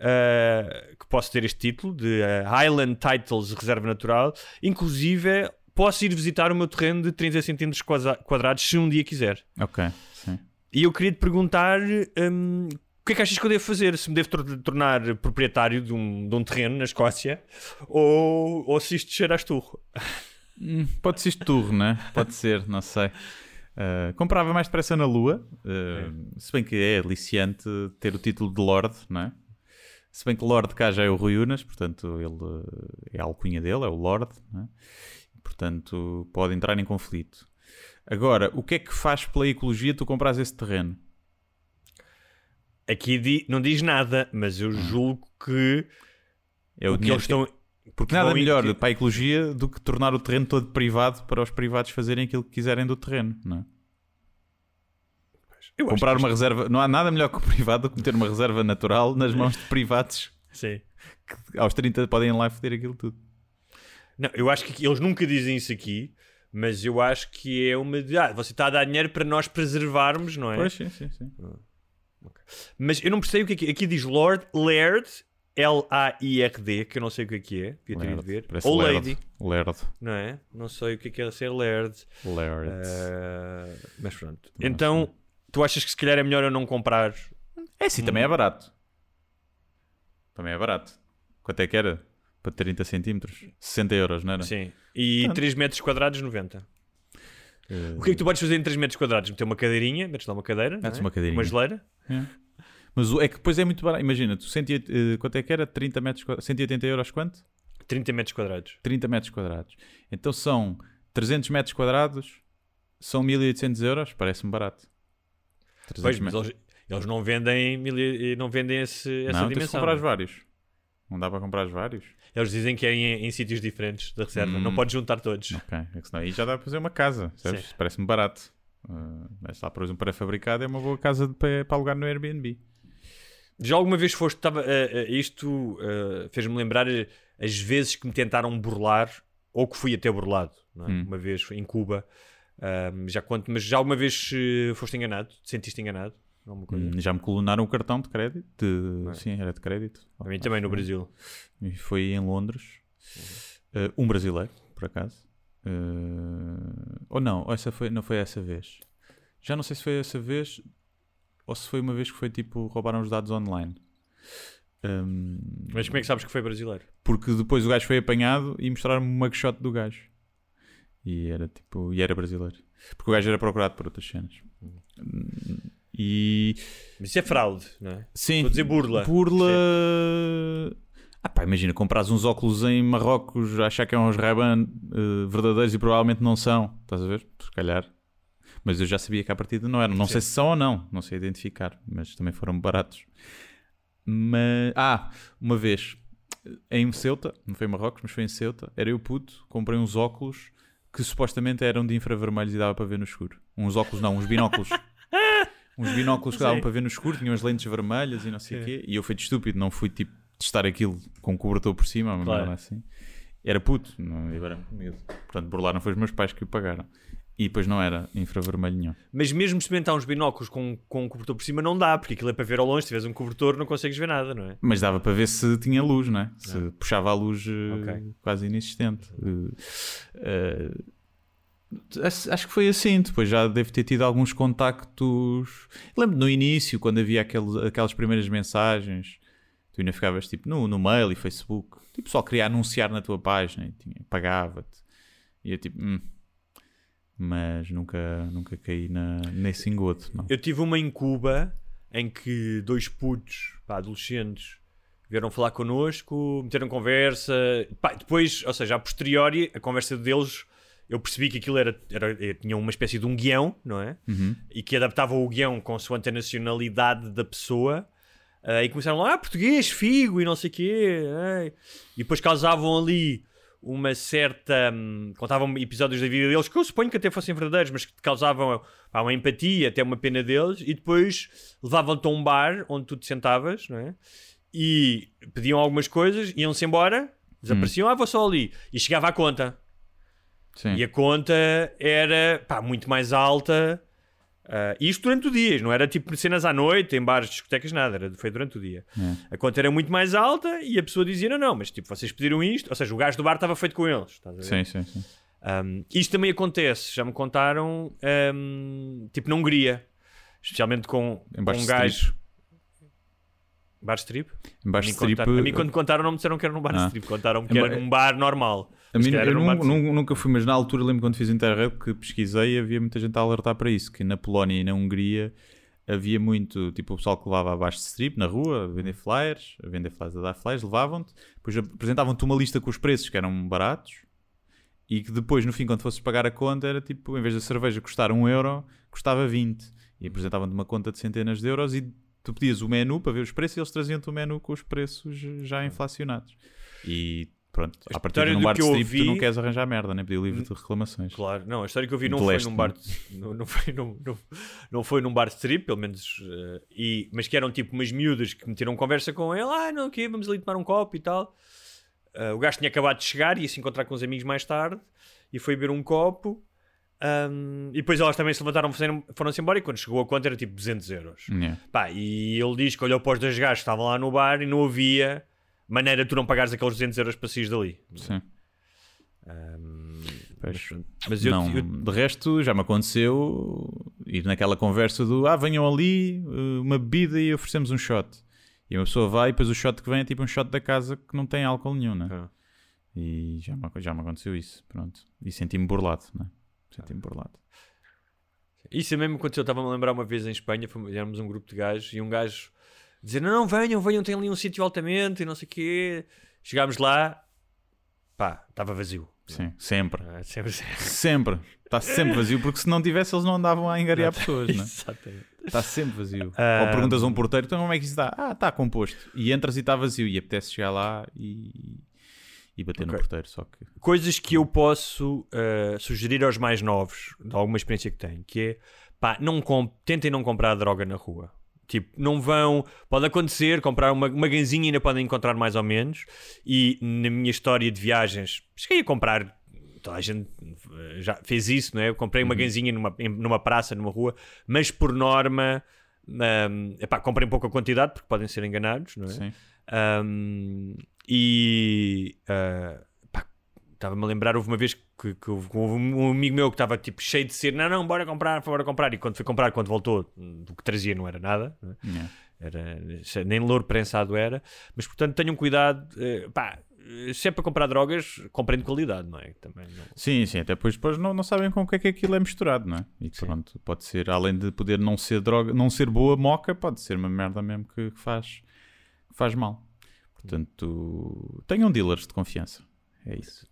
uh, que posso ter este título de uh, Highland Titles Reserva Natural, inclusive posso ir visitar o meu terreno de 30 centímetros quadra- quadrados se um dia quiser. Ok, sim. E eu queria te perguntar hum, o que é que achas que eu devo fazer? Se me devo tor- tornar proprietário de um, de um terreno na Escócia ou, ou se isto cheira a esturro? Hum, Pode ser isto turro, né? Pode ser, não sei. Uh, comprava mais depressa na Lua, uh, se bem que é aliciante ter o título de Lord, não é? Se bem que Lord cá já é o Rui Unas, portanto ele uh, é a alcunha dele, é o Lord, não é? portanto pode entrar em conflito. Agora, o que é que faz pela ecologia tu compras esse terreno? Aqui di- não diz nada, mas eu julgo que, É o o que eles estão. Porque que nada melhor in- para a ecologia do que tornar o terreno todo privado para os privados fazerem aquilo que quiserem do terreno, não é? Eu Comprar uma reserva, não há nada melhor que o privado do que meter uma reserva natural nas mãos de privados Sim. que aos 30 podem ir lá foder aquilo tudo. Não, eu acho que eles nunca dizem isso aqui, mas eu acho que é uma. de- Ah, você está a dar dinheiro para nós preservarmos, não é? Pois, sim, sim, sim. Mas eu não percebo o que é que. Aqui diz Lord, Laird, L-A-I-R-D, que eu não sei o que é que é, devia ter ido ver. Ou Laird. Lady, Laird. não é? Não sei o que é que é ser Laird. Laird. Ah, mas pronto. Então, tu achas que se calhar é melhor eu não comprar? É sim, também é barato. Também é barato. Quanto é que era? Para 30 centímetros? 60 euros, não era? Sim. E 3 metros quadrados, 90. O que é que tu podes fazer em 3 metros quadrados? Meter uma cadeirinha, metes lá uma cadeira, Metes é? uma cadeirinha. uma geleira. Mas o- é que depois é muito barato. Imagina, tu 180, eh, quanto é que era? 30 metros quadrados? 180 euros quanto? 30 metros quadrados. 30 metros quadrados. Então são 300 metros quadrados, são 1800 euros, parece-me barato. 300 Pois, mas eles, eles não vendem, não vendem esse, essa não, tens dimensão. comprar não é? vários. Não dá para comprar vários? Eles dizem que é em, em sítios diferentes da reserva. Hum. Não podes juntar todos. Ok, é que senão aí já dá para fazer uma casa. Parece-me barato. Uh, mas lá, por exemplo, pré-fabricado é uma boa casa de, para, para alugar no Airbnb. Já alguma vez foste. Tava, eh, eh, isto fez-me lembrar as vezes que me tentaram burlar ou que fui até burlado. é? Hum. Uma vez em Cuba. Ahm, já conto, mas já alguma vez eh, foste enganado? Te sentiste enganado? Hum, Já me colunaram o cartão de crédito. De... é? Sim, era de crédito. A mim também no Foi- Brasil. E foi em Londres. Uh, um brasileiro, por acaso. Uh, ou não, essa foi, não foi essa vez. Já não sei se foi essa vez ou se foi uma vez que foi tipo roubaram os dados online. Um, Mas como é que sabes que foi brasileiro? porque depois o gajo foi apanhado e mostraram-me uma mugshot do gajo. E era tipo, e era brasileiro. Porque o gajo era procurado por outras cenas. E Mas isso é fraude, não é? sim, Vou dizer burla. Burla. Ah pá, imagina, compras uns óculos em Marrocos, achar que é uns Ray-Ban eh, verdadeiros e provavelmente não são. Estás a ver? Se calhar. Mas eu já sabia que à partida não eram. Não sei se são ou não. Não sei identificar. Mas também foram baratos. Mas... Ah, uma vez em Ceuta, não foi em Marrocos, mas foi em Ceuta, era eu puto, comprei uns óculos que supostamente eram de infravermelhos e dava para ver no escuro. Uns óculos não, uns binóculos. uns binóculos que davam para ver no escuro, tinham as lentes vermelhas e não sei o quê. E eu fui de estúpido, não fui tipo testar aquilo com cobertor por cima, Claro. assim. Era puto, não ia com medo. Portanto, burlaram foi os meus pais que o pagaram. E depois não era infravermelho nenhum. Mas mesmo experimentar uns binóculos com, com um cobertor por cima não dá, porque aquilo é para ver ao longe. Se tiveres um cobertor, não consegues ver nada, não é? Mas dava para ver se tinha luz, não é? Se puxava a luz eh, Ok. quase inexistente. Eh, acho que foi assim. Depois já devo ter tido alguns contactos. Lembro no início, quando havia aquele- aquelas primeiras mensagens, tu ainda ficavas tipo no, no mail e Facebook. Tipo, só queria anunciar na tua página e pagava-te. E eu tipo, hum. Mas nunca, nunca caí na, nesse engodo. Não. Eu tive uma em Cuba em que dois putos, pá, adolescentes, vieram falar connosco, meteram conversa. Pá, depois, ou seja, a posteriori, a conversa deles, eu percebi que aquilo era, era, tinha uma espécie de um guião, não é? E que adaptava o guião consoante a nacionalidade da pessoa. Ah, e começaram lá, ah, português, figo e não sei o quê. ei." E depois causavam ali uma certa. hum, contavam episódios da vida deles que eu suponho que até fossem verdadeiros, mas que causavam pá, uma empatia, até uma pena deles. E depois levavam-te a um bar onde tu te sentavas, não é? E pediam algumas coisas, iam-se embora, desapareciam, ah, vou só ali. E chegava à conta. Sim. E a conta era pá, muito mais alta. Ah, isto durante o dia, não era tipo cenas à noite, em bares, discotecas, nada, era, foi durante o dia. A conta era muito mais alta e a pessoa dizia: Não, não, mas tipo, vocês pediram isto, ou seja, o gajo do bar estava feito com eles. Sim, sim, sim. Um, isto também acontece, já me contaram, um, tipo na Hungria, especialmente com, com um gajo. Bar strip? Em de strip, contaram, a mim quando contaram não me disseram que era num bar Ah. strip, contaram que era num bar normal. A mim, eu nunca fui, mas na altura lembro quando fiz internet que pesquisei havia muita gente a alertar para isso, que na Polónia e na Hungria havia muito, tipo, o pessoal que levava abaixo de strip na rua, a vender flyers, a vender flyers, a dar flyers, levavam-te, depois apresentavam-te uma lista com os preços que eram baratos e que depois, no fim, quando fosses pagar a conta, era tipo, em vez da cerveja custar 1 euro, custava 20. E apresentavam-te uma conta de centenas de euros e tu pedias o menu para ver os preços e eles traziam-te o menu com os preços já inflacionados. E pronto, a partir história de um bar de que eu strip tu não ouvi- queres arranjar merda, nem pedir livre de reclamações. Claro, não, a história que eu vi não foi num bar não? de- não, foi num, não, não foi num bar de strip, pelo menos, eh, e, mas que eram tipo umas miúdas que meteram conversa com ele, ah, não, o quê, vamos ali tomar um copo e tal. Eh, o gajo tinha acabado de chegar e ia se encontrar com os amigos mais tarde e foi beber um copo. ahm, e depois elas também se levantaram, foram- foram-se embora e quando chegou a conta era tipo 200 euros. Yeah. Pá, e ele diz que olhou para os dois gajos que estavam lá no bar e não havia maneira de tu não pagares aqueles 200 euros para sair dali. Sim. Ahm, Pois. mas eu, não, eu- de resto já me aconteceu ir naquela conversa do ah, venham ali, eh, uma bebida e oferecemos um shot. E uma pessoa vai e depois o shot que vem é tipo um shot da casa que não tem álcool nenhum, né? Ah. E já me, já me aconteceu isso, pronto. E senti-me burlado, né? Senti-me burlado. Isso é mesmo aconteceu. Estava-me a lembrar uma vez em Espanha, éramos um grupo de gajos e um gajo dizer: Não, não, venham, venham, tem ali um sítio altamente e não sei o quê. Chegámos lá, pá, estava vazio. Sim, sempre. Ah, sempre, Sempre. Está sempre vazio, porque se não tivesse eles não andavam a engariar pessoas, né? Exatamente. Está sempre vazio. Ah, Ou perguntas a um porteiro, então como é que isso está? Ah, está composto. E entras e está vazio. E apetece chegar lá e, e bater no Ok. porteiro. Só que. Coisas que eu posso ah, sugerir aos mais novos, de alguma experiência que têm, que é pá, não comp tentem não comprar droga na rua. Tipo, não vão. Pode acontecer, comprar uma, uma ganzinha ainda podem encontrar mais ou menos. E na minha história de viagens, cheguei a comprar. Toda a gente eh, já fez isso, não é? Eu comprei Uhum. uma ganzinha numa, numa praça, numa rua, mas por norma, hum, epá, comprem pouca quantidade porque podem ser enganados, não é? Sim. Um, e pá, estava-me a lembrar, houve uma vez que, que houve um amigo meu que estava tipo cheio de ser, não, não, bora comprar, bora comprar. E quando foi comprar, quando voltou, do que trazia não era nada, é? Yeah. era, nem louro prensado era. Mas portanto tenham cuidado, eh, pá, se é para comprar drogas, comprem de qualidade, não é? Também não- Sim, sim, até depois, depois não, não sabem com o que é que aquilo é misturado, não é? E pronto, pode ser, além de poder não ser droga, não ser boa moca, pode ser uma merda mesmo que, que faz, que faz mal. Portanto, tenham dealers de confiança. É isso.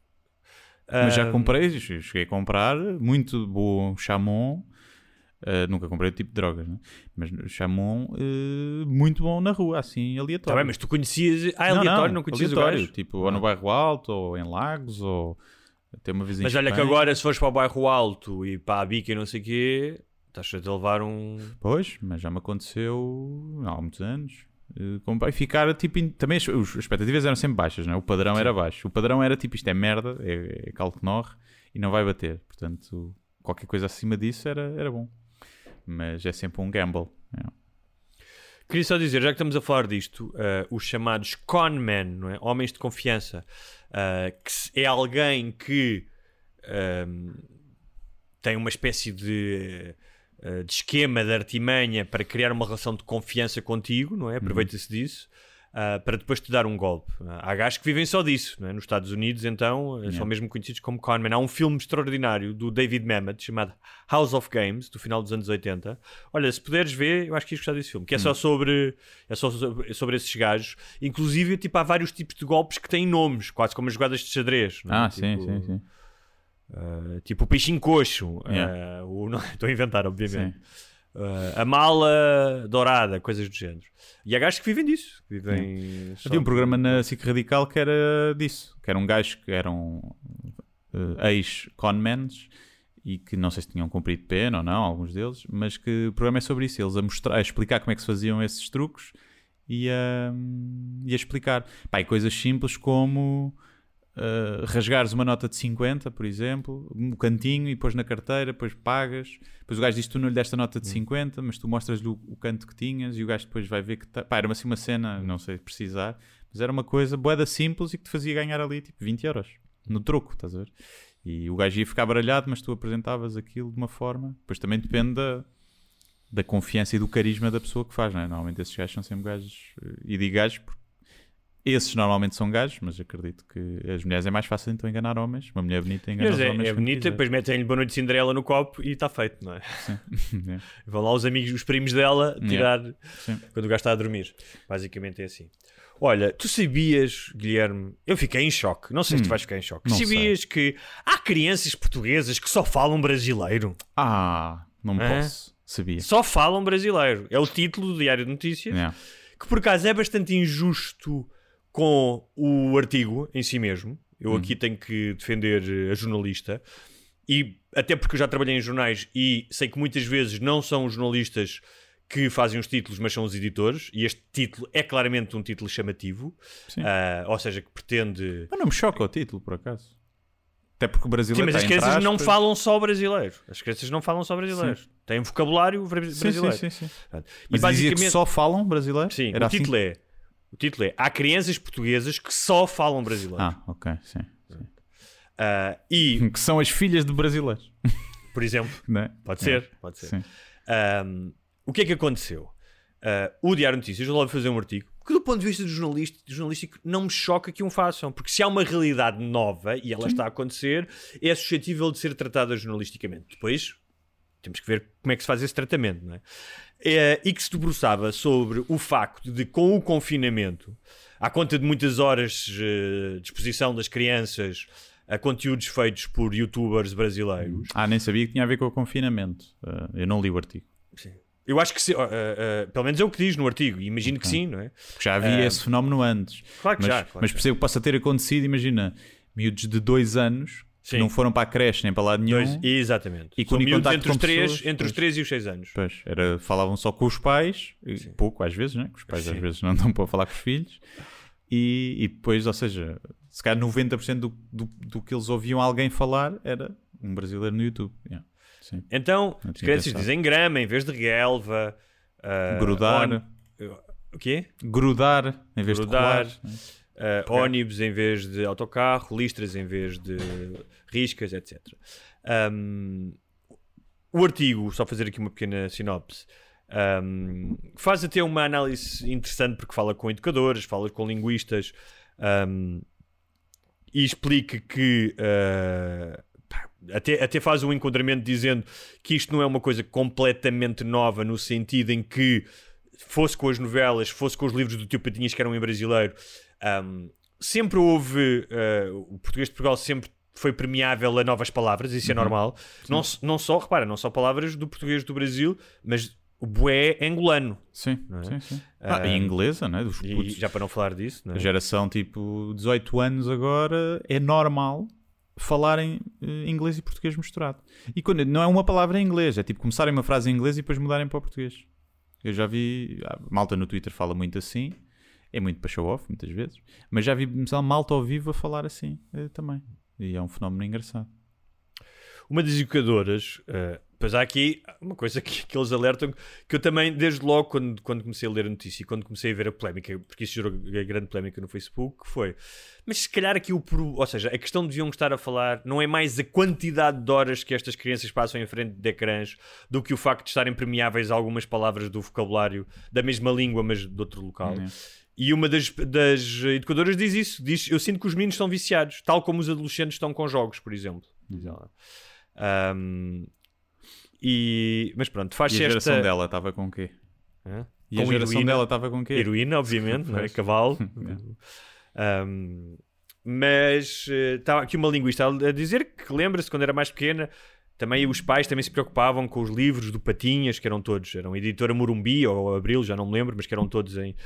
Mas já Ah, comprei, cheguei a comprar, muito bom chamon. Uh, nunca comprei o tipo de drogas, né? mas chamon uh, muito bom na rua, assim, Tá aleatório. bem, mas tu conhecias. Ah, aleatório, não, conhecias o aleatório, gajo? Tipo, ou no bairro alto, ou em Lagos, ou até uma em Mas olha que agora, se fores para o bairro alto e para a bica e não sei o quê, estás a levar um. Pois, mas já me aconteceu há muitos anos. Eh, comprar e ficar tipo. Também as, expectativas eram sempre baixas, não é? O padrão era baixo. O padrão era tipo: isto é merda, é, é morre e não vai bater. Portanto, qualquer coisa acima disso era, era bom. Mas é sempre um gamble. é. Queria só dizer, já que estamos a falar disto, eh, os chamados conmen, não é? homens de confiança, eh, que é alguém que ehm, tem uma espécie de, eh, de esquema de artimanha para criar uma relação de confiança contigo, não é? Aproveita-se disso. ah, para depois te dar um golpe. Há gajos que vivem só disso, não é? Nos Estados Unidos, então, eh, são mesmo conhecidos como conmen. Há um filme extraordinário do David Mamet chamado House of Games, do final dos anos 80. Olha, se puderes ver, eu acho que ias gostar desse filme, que é Hum. só sobre é só sobre, sobre esses gajos. Inclusive, tipo, há vários tipos de golpes que têm nomes, quase como as jogadas de xadrez. é? Ah, sim, Tipo, sim, sim. Uh, tipo o peixinho coxo, Yeah. uh, o- estou a inventar, obviamente. Uh, a mala dourada, coisas do género. E há gajos que vivem disso. que Vivem só Havia um programa na SIC Radical que era disso. Que era um gajo que eram eh, ex-conmens e que não sei se tinham cumprido pena ou não, alguns deles, mas que o programa é sobre isso. Eles a, mostrar, a explicar como é que se faziam esses truques e a, e a explicar. Pá, e coisas simples como uh, rasgares uma nota de 50, por exemplo, um cantinho e depois na carteira, depois pagas. Depois o gajo diz que tu não lhe deste a nota de 50, mas tu mostras-lhe o, o canto que tinhas e o gajo depois vai ver que. Tá... Pá, era assim uma cena, não sei precisar, mas era uma coisa boeda simples e que te fazia ganhar ali tipo 20 euros no troco, estás a ver? E o gajo ia ficar baralhado, mas tu apresentavas aquilo de uma forma. Depois também depende da, da confiança e do carisma da pessoa que faz, não é? Normalmente esses gajos são sempre gajos. eh, E digo gajos porque esses normalmente são gajos, mas acredito que as mulheres é mais fácil então enganar homens. Uma mulher bonita engana Mas é, homens. é bonita, depois metem-lhe Boa Noite Cinderela no copo e está feito, não é? É. Vão lá os amigos, os primos dela tirar Sim. quando o gajo está a dormir. Basicamente é assim. Olha, tu sabias, Guilherme, eu fiquei em choque. Não sei se tu vais ficar em choque. Hum. sabias que há crianças portuguesas que só falam brasileiro? Ah, não me Hã? posso. Sabia. Só falam brasileiro. É o título do Diário de Notícias. É. que por acaso é bastante injusto com o artigo em si mesmo. Eu aqui tenho que defender eh, a jornalista. E até porque eu já trabalhei em jornais e sei que muitas vezes não são os jornalistas que fazem os títulos, mas são os editores. E este título é claramente um título chamativo. Sim. Ah, ou seja, que pretende. Mas não me choca o título, por acaso. Até porque o Sim, brasileiro mas as crianças não falam só brasileiro. As crianças não falam só brasileiro. Têm vocabulário bra- Sim, brasileiro. sim, sim, sim. Portanto, Mas que só falam brasileiro? Sim, Era o assim? título é. O título é Há crianças portuguesas que só falam brasileiro. Ah, ok, sim. sim. Ah, e, Que são as filhas de brasileiros. por exemplo, é? pode É, ser, pode ser. Sim. Ahm, o que é que aconteceu? Ah, o Diário Notícias resolve fazer um artigo que, do ponto de vista do jornalista, do jornalístico, não me choca que um façam, porque se há uma realidade nova e ela está a acontecer, é suscetível de ser tratada jornalisticamente. Depois temos que ver como é que se faz esse tratamento, não é? É, e que se debruçava sobre o facto de, com o confinamento, à conta de muitas horas eh, de exposição das crianças a conteúdos feitos por youtubers brasileiros, Ah, nem sabia que tinha a ver com o confinamento. Ah, eu não li o artigo. eu acho que, se, ah, ah, pelo menos é o que diz no artigo, imagino que sim, não é? Porque já havia esse fenómeno antes. Claro que mas, já, claro mas percebo que possa ter acontecido, imagina, miúdos de dois anos Sim. não foram para a creche nem para lado nenhum. Dois- exatamente. E com entre os, com 3, pessoas, entre os pois. 3 e os 6 anos. Pois, era, falavam só com os pais, e pouco às vezes, né? Os pais às Sim. vezes não dão para falar com os filhos. E, e depois, ou seja, se calhar 90% do, do, do que eles ouviam alguém falar era um brasileiro no YouTube. Yeah. Sim. Então, as crianças dizem grama em vez de relva. ah, Grudar. on- O quê? Grudar em vez Grudar. de colar. Uh, ónibus em vez de autocarro, listras em vez de riscas, etc. Um, o artigo, só fazer aqui uma pequena sinopse, um, faz até uma análise interessante porque fala com educadores, fala com linguistas um, e explica que uh, até, até faz um enquadramento dizendo que isto não é uma coisa completamente nova no sentido em que fosse com as novelas, fosse com os livros do tio Patinhas que eram em brasileiro, um, sempre houve uh, o português de Portugal sempre foi permeável a novas palavras, isso é normal. Não, não só, repara, não só palavras do português do Brasil, mas o bué é angolano. Sim, é? sim, sim. Ah, e inglesa, né? Dos E putos. já para não falar disso, não é? A geração tipo 18 anos agora é normal falarem eh, inglês e português misturado. E quando não é uma palavra em inglês, é tipo começarem uma frase em inglês e depois mudarem para o português. Eu já vi, a malta no Twitter fala muito assim, é muito para show off muitas vezes, mas já vi malta ao vivo a falar assim eh, também. E é um fenómeno engraçado. uma das educadoras, uh, pois há aqui uma coisa que, que, eles alertam, que eu também, desde logo, quando, quando comecei a ler a notícia e quando comecei a ver a polémica, porque isso gerou a grande polémica no Facebook, foi, mas se calhar aqui o. Ou seja, a questão de deviam estar a falar não é mais a quantidade de horas que estas crianças passam em frente de ecrãs do que o facto de estarem permeáveis a algumas palavras do vocabulário da mesma língua, mas de outro local. Uhum. E uma das, das educadoras diz isso: diz, Eu sinto que os meninos estão viciados, tal como os adolescentes estão com jogos, por exemplo. Diz ela. Um, e, mas pronto, faz E a esta... geração dela estava com o quê? Hã? E Com a geração heroína. dela estava com o quê? Heroína, obviamente, não é? Cavalo. Um, mas eh, estava aqui uma linguista a dizer que lembra-se quando era mais pequena. Também os pais também se preocupavam com os livros do Patinhas, que eram todos, eram editora Morumbi ou Abril, já não me lembro, mas que eram todos em,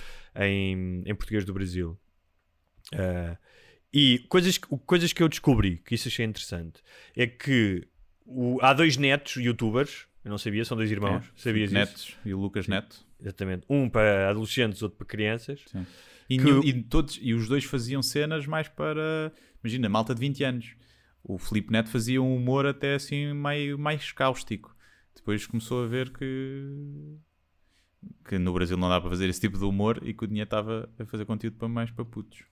em, em português do Brasil. Ah, e coisas, que- coisas que eu descobri, que isso achei interessante, é que o- há dois netos youtubers, eu não sabia, são dois irmãos, É, sabias isso? Neto e o Lucas Neto. Exatamente. Um para adolescentes, outro para crianças. Sim. E, Que- e todos, e os dois faziam cenas mais para. Imagina, malta de 20 anos. O Filipe Neto fazia um humor até assim meio mais cáustico. Depois começou a ver que. que no Brasil não dá para fazer esse tipo de humor e que o dinheiro estava a fazer conteúdo para mais para putos.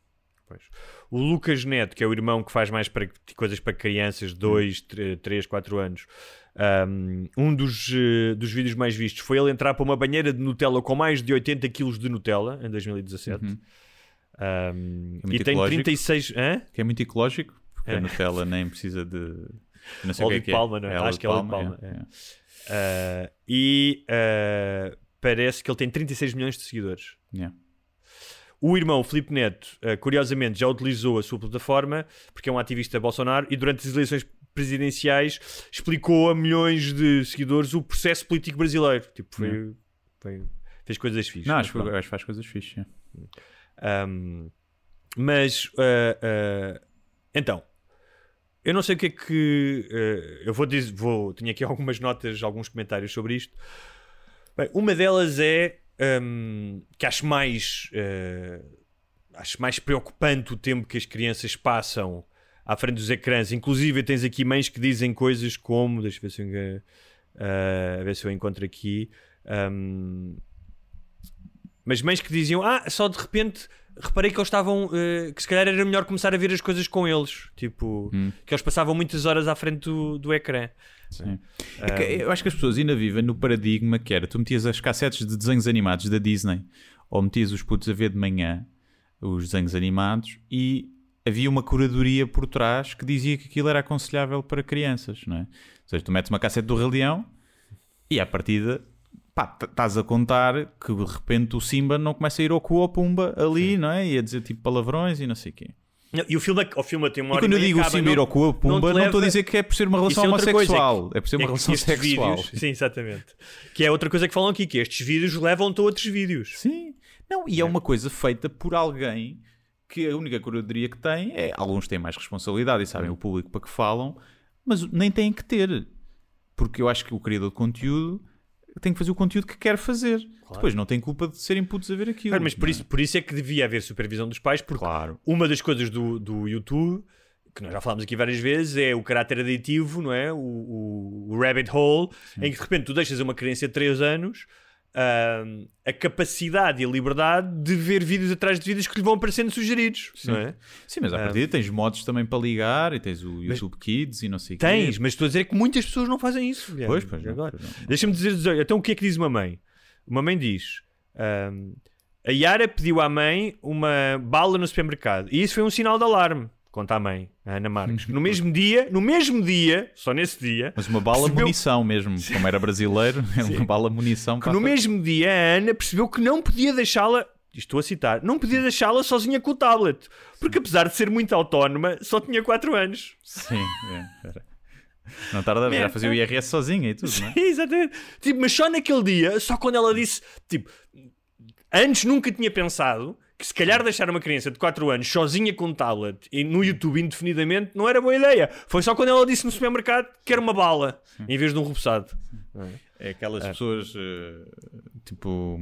Pois. O Lucas Neto, que é o irmão que faz mais para, coisas para crianças, 2, 3, 4 anos, um, um dos, eh, dos vídeos mais vistos foi ele entrar para uma banheira de Nutella com mais de 80 kg de Nutella em 2017. Um, É e tem ecológico. 36. Hã? Que é muito ecológico, porque É. a Nutella nem precisa de. Não sei Óleo o de que é que palma, é. não é? óleo Acho que é óleo de palma, é, é. é. Uh, e uh, parece que ele tem 36 milhões de seguidores. Yeah. O irmão Filipe Neto, uh, curiosamente, já utilizou a sua plataforma porque é um ativista Bolsonaro e durante as eleições presidenciais explicou a milhões de seguidores o processo político brasileiro. Tipo, foi, foi- fez coisas fixas. Não, acho, que- pronto. acho que faz coisas fixas. é. Um, mas então, eu não sei o que é que uh, eu vou dizer, vou, tinha aqui algumas notas, alguns comentários sobre isto. Bem, uma delas é um, que acho mais uh, acho mais preocupante o tempo que as crianças passam à frente dos ecrãs. Inclusive, tens aqui mães que dizem coisas como, deixa eu ver se eu, uh, ver se eu encontro aqui. um, mas mães que diziam, ah, só de repente reparei que eles estavam, eh, que se calhar era melhor começar a ver as coisas com eles, tipo, Hum. que eles passavam muitas horas à frente do, do ecrã. Sim. É que eu acho que as pessoas ainda vivem no paradigma que era tu metias as cassetes de desenhos animados da Disney ou metias os putos a ver de manhã os desenhos animados e havia uma curadoria por trás que dizia que aquilo era aconselhável para crianças, não é? Ou seja, tu metes uma cassete do Rei Leão e à partida pá, estás a contar que de repente o Simba não começa a ir ao cu ou pumba ali, não é? E a dizer tipo palavrões e não sei o quê. Não, E o filme, o filme tem uma E hora quando eu digo o acaba, Simba ir ao cu ou pumba, não estou a dizer que é por ser uma relação é coisa, homossexual, é, é por ser uma que relação sexual. vídeos- sim, exatamente. Que é outra coisa que falam aqui, que estes vídeos levam-te a outros vídeos. Sim. Não, e é uma coisa feita por alguém que a única curadoria que tem é. Alguns têm mais responsabilidade e sabem o público para que falam, mas nem têm que ter. Porque eu acho que o criador de conteúdo tem que fazer o conteúdo que quer fazer. Depois não tem culpa de serem putos a ver aquilo. Claro, mas por é? isso, por isso é que devia haver supervisão dos pais, porque uma das coisas do, do YouTube, que nós já falámos aqui várias vezes, é o caráter aditivo, não é? O, o- o rabbit hole, em que de repente tu deixas uma criança de 3 anos a capacidade e a liberdade de ver vídeos atrás de vídeos que lhe vão aparecendo sugeridos, Sim. é? Sim, mas à Ah. partida tens modos também para ligar e tens o YouTube Kids e não sei o quê. Tens, mas estou a dizer que muitas pessoas não fazem isso. Guilherme. Pois, pois Agora. Deixa-me dizer, então o que é que diz uma mãe? Uma mãe diz: ahm, a Yara pediu à mãe uma bala no supermercado e isso foi um sinal de alarme. Conta a mãe, a Ana Marques. No mesmo dia, no mesmo dia, só nesse dia, Mas uma bala percebeu munição mesmo, como era brasileiro, uma bala munição. que no mesmo dia a Ana percebeu que não podia deixá-la, estou a citar, não podia deixá-la sozinha com o tablet, porque apesar de ser muito autónoma, só tinha 4 anos. Sim, é, era. Não tarda, já fazia o IRS sozinha e tudo, não é? Exatamente. Tipo, mas só naquele dia, só quando ela disse, tipo, antes nunca tinha pensado que se calhar deixar uma criança de 4 anos sozinha com um tablet e no YouTube indefinidamente não era boa ideia. Foi só quando ela disse no supermercado que era uma bala em vez de um repousado. É aquelas pessoas, eh, tipo,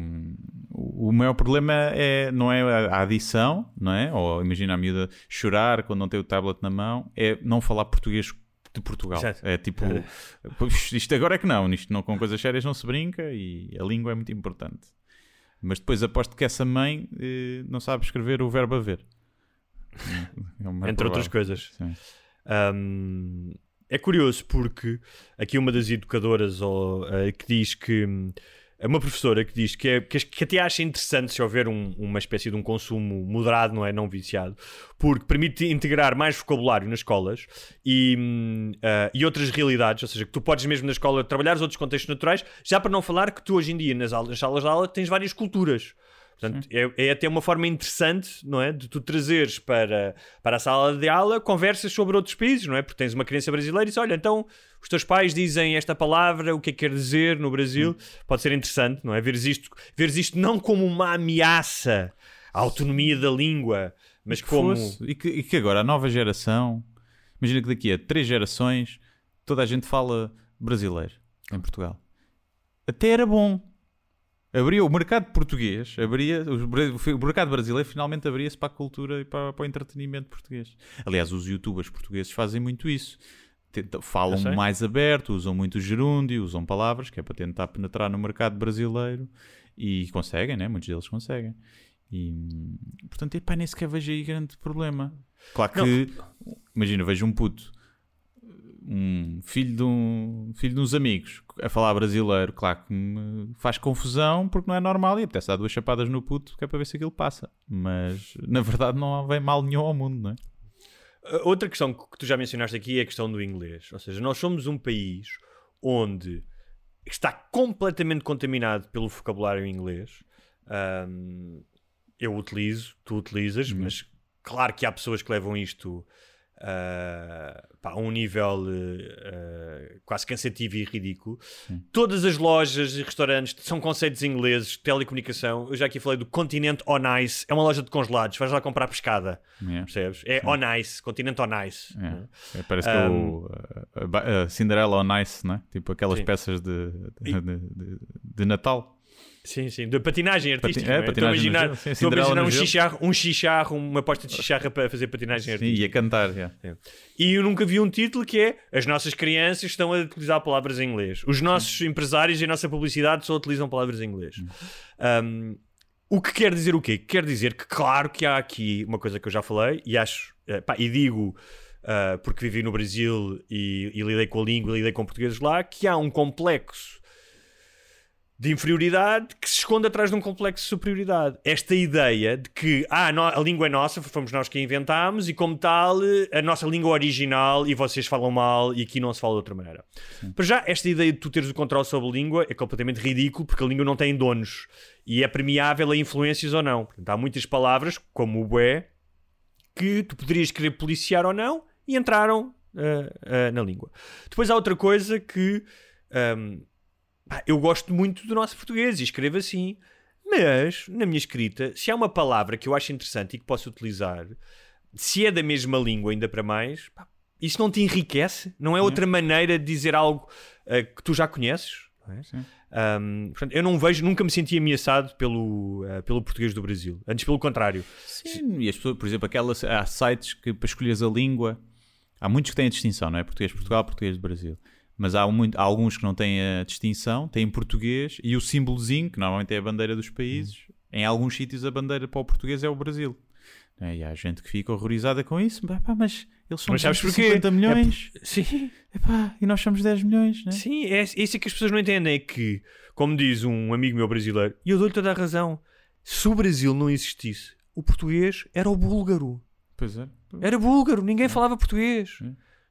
o maior problema é, não é a adição, não é? Ou imagina a miúda chorar quando não tem o tablet na mão, é não falar português de Portugal. Exato. É tipo, "Pois, isto agora é que não, isto não, com coisas sérias não se brinca e a língua é muito importante. Mas depois aposto que essa mãe eh, não sabe escrever o verbo haver. É Entre outras provável. coisas. Sim. Um, é curioso porque aqui uma das educadoras ó, eh, que diz que hum, é uma professora que diz que, é, que, que até acha interessante se houver um- uma espécie de um consumo moderado, não é? Não viciado, porque permite integrar mais vocabulário nas escolas e, ah, e outras realidades, ou seja, que tu podes mesmo na escola trabalhar os outros contextos naturais, já para não falar que tu hoje em dia nas, aulas, nas salas de aula tens várias culturas. Portanto, é, é até uma forma interessante, não é? De tu trazeres para, para a sala de aula conversas sobre outros países, não é? Porque tens uma criança brasileira e diz: Olha, então os teus pais dizem esta palavra, o que é que quer dizer no Brasil? Pode ser interessante, não é? Veres isto, veres isto não como uma ameaça à autonomia da língua, mas que como. fosse. E que, e que agora a nova geração, imagina que daqui a três gerações toda a gente fala brasileiro em Portugal. Até era bom. Abria o mercado português, abria, o mercado brasileiro finalmente abria-se para a cultura e para, para o entretenimento português. Aliás, os youtubers portugueses fazem muito isso. Tentam- falam mais aberto, usam muito gerúndio, usam palavras, que é para tentar penetrar no mercado brasileiro e conseguem, né? Muitos deles conseguem. E, portanto, epá, nem sequer vejo aí grande problema. Claro que, imagina, vejo um puto, um filho de, um, filho de uns amigos a falar brasileiro, claro que me faz confusão porque não é normal e apetece dar duas chapadas no puto que é para ver se aquilo passa. Mas, na verdade, não vem mal nenhum ao mundo, não é? Uh, Outra questão que tu já mencionaste aqui é a questão do inglês. Ou seja, nós somos um país onde está completamente contaminado pelo vocabulário inglês. Um, eu utilizo, tu utilizas, mas claro que há pessoas que levam isto uh, pá, a um nível uh, quase cansativo e ridículo. Todas as lojas e restaurantes são conceitos ingleses, telecomunicação. Eu já aqui falei do Continente On Ice, é uma loja de congelados, vais lá comprar pescada. É. Percebes? É On Ice, Continente On Ice. É. É, parece que é o a, a- Cinderella on Ice, né? Tipo aquelas Sim. peças de, de- de- de Natal. Sim, sim, de patinagem artística. é, não é? patinagem estou a imaginar. Sim, estou a imaginar um chicharro, um chicharro, uma aposta de chicharra para fazer patinagem Sim, artística. e a cantar, já. E eu nunca vi um título que é As nossas crianças estão a utilizar palavras em inglês. Os nossos empresários e a nossa publicidade só utilizam palavras em inglês. Um, o que quer dizer o quê? Quer dizer que, claro, que há aqui uma coisa que eu já falei e acho, eh, pá, e digo ah, porque vivi no Brasil e, e lidei com a língua, lidei com portugueses lá, que há um complexo de inferioridade que se esconde atrás de um complexo de superioridade. Esta ideia de que ah, a língua é nossa, fomos nós que a inventámos e, como tal, a nossa língua é original e vocês falam mal e aqui não se fala de outra maneira. Para já, esta ideia de tu teres o controle sobre a língua é completamente ridículo porque a língua não tem donos e é permeável a influências ou não. Portanto, há muitas palavras, como o bué, que tu poderias querer policiar ou não e entraram ah, ah, na língua. Depois há outra coisa que ahm, pá, eu gosto muito do nosso português e escrevo assim, mas na minha escrita, se há uma palavra que eu acho interessante e que posso utilizar, se é da mesma língua, ainda para mais, pá, isso não te enriquece? Não é outra maneira de dizer algo ah, que tu já conheces? é? Ahm, portanto, eu não vejo, nunca me senti ameaçado pelo, ah, pelo português do Brasil. Antes, pelo contrário. Sim, e as pessoas, por exemplo, aquelas, há sites que para escolheres a língua, há muitos que têm a distinção, não é? Português de Portugal, português de Brasil. Mas há, muito, há alguns que não têm a distinção, têm português e o símbolozinho, que normalmente é a bandeira dos países. Em alguns sítios a bandeira para o português é o Brasil. Não é? E há gente que fica horrorizada com isso, Pá, mas eles são Mas sabes porquê? 50 milhões Sim. Epá, e nós somos 10 milhões. Não é? Sim, é, isso é que as pessoas não entendem. É que, como diz um amigo meu brasileiro, e eu dou-lhe toda a razão, se o Brasil não existisse, o português era o búlgaro. Pois é. Era búlgaro, ninguém falava português.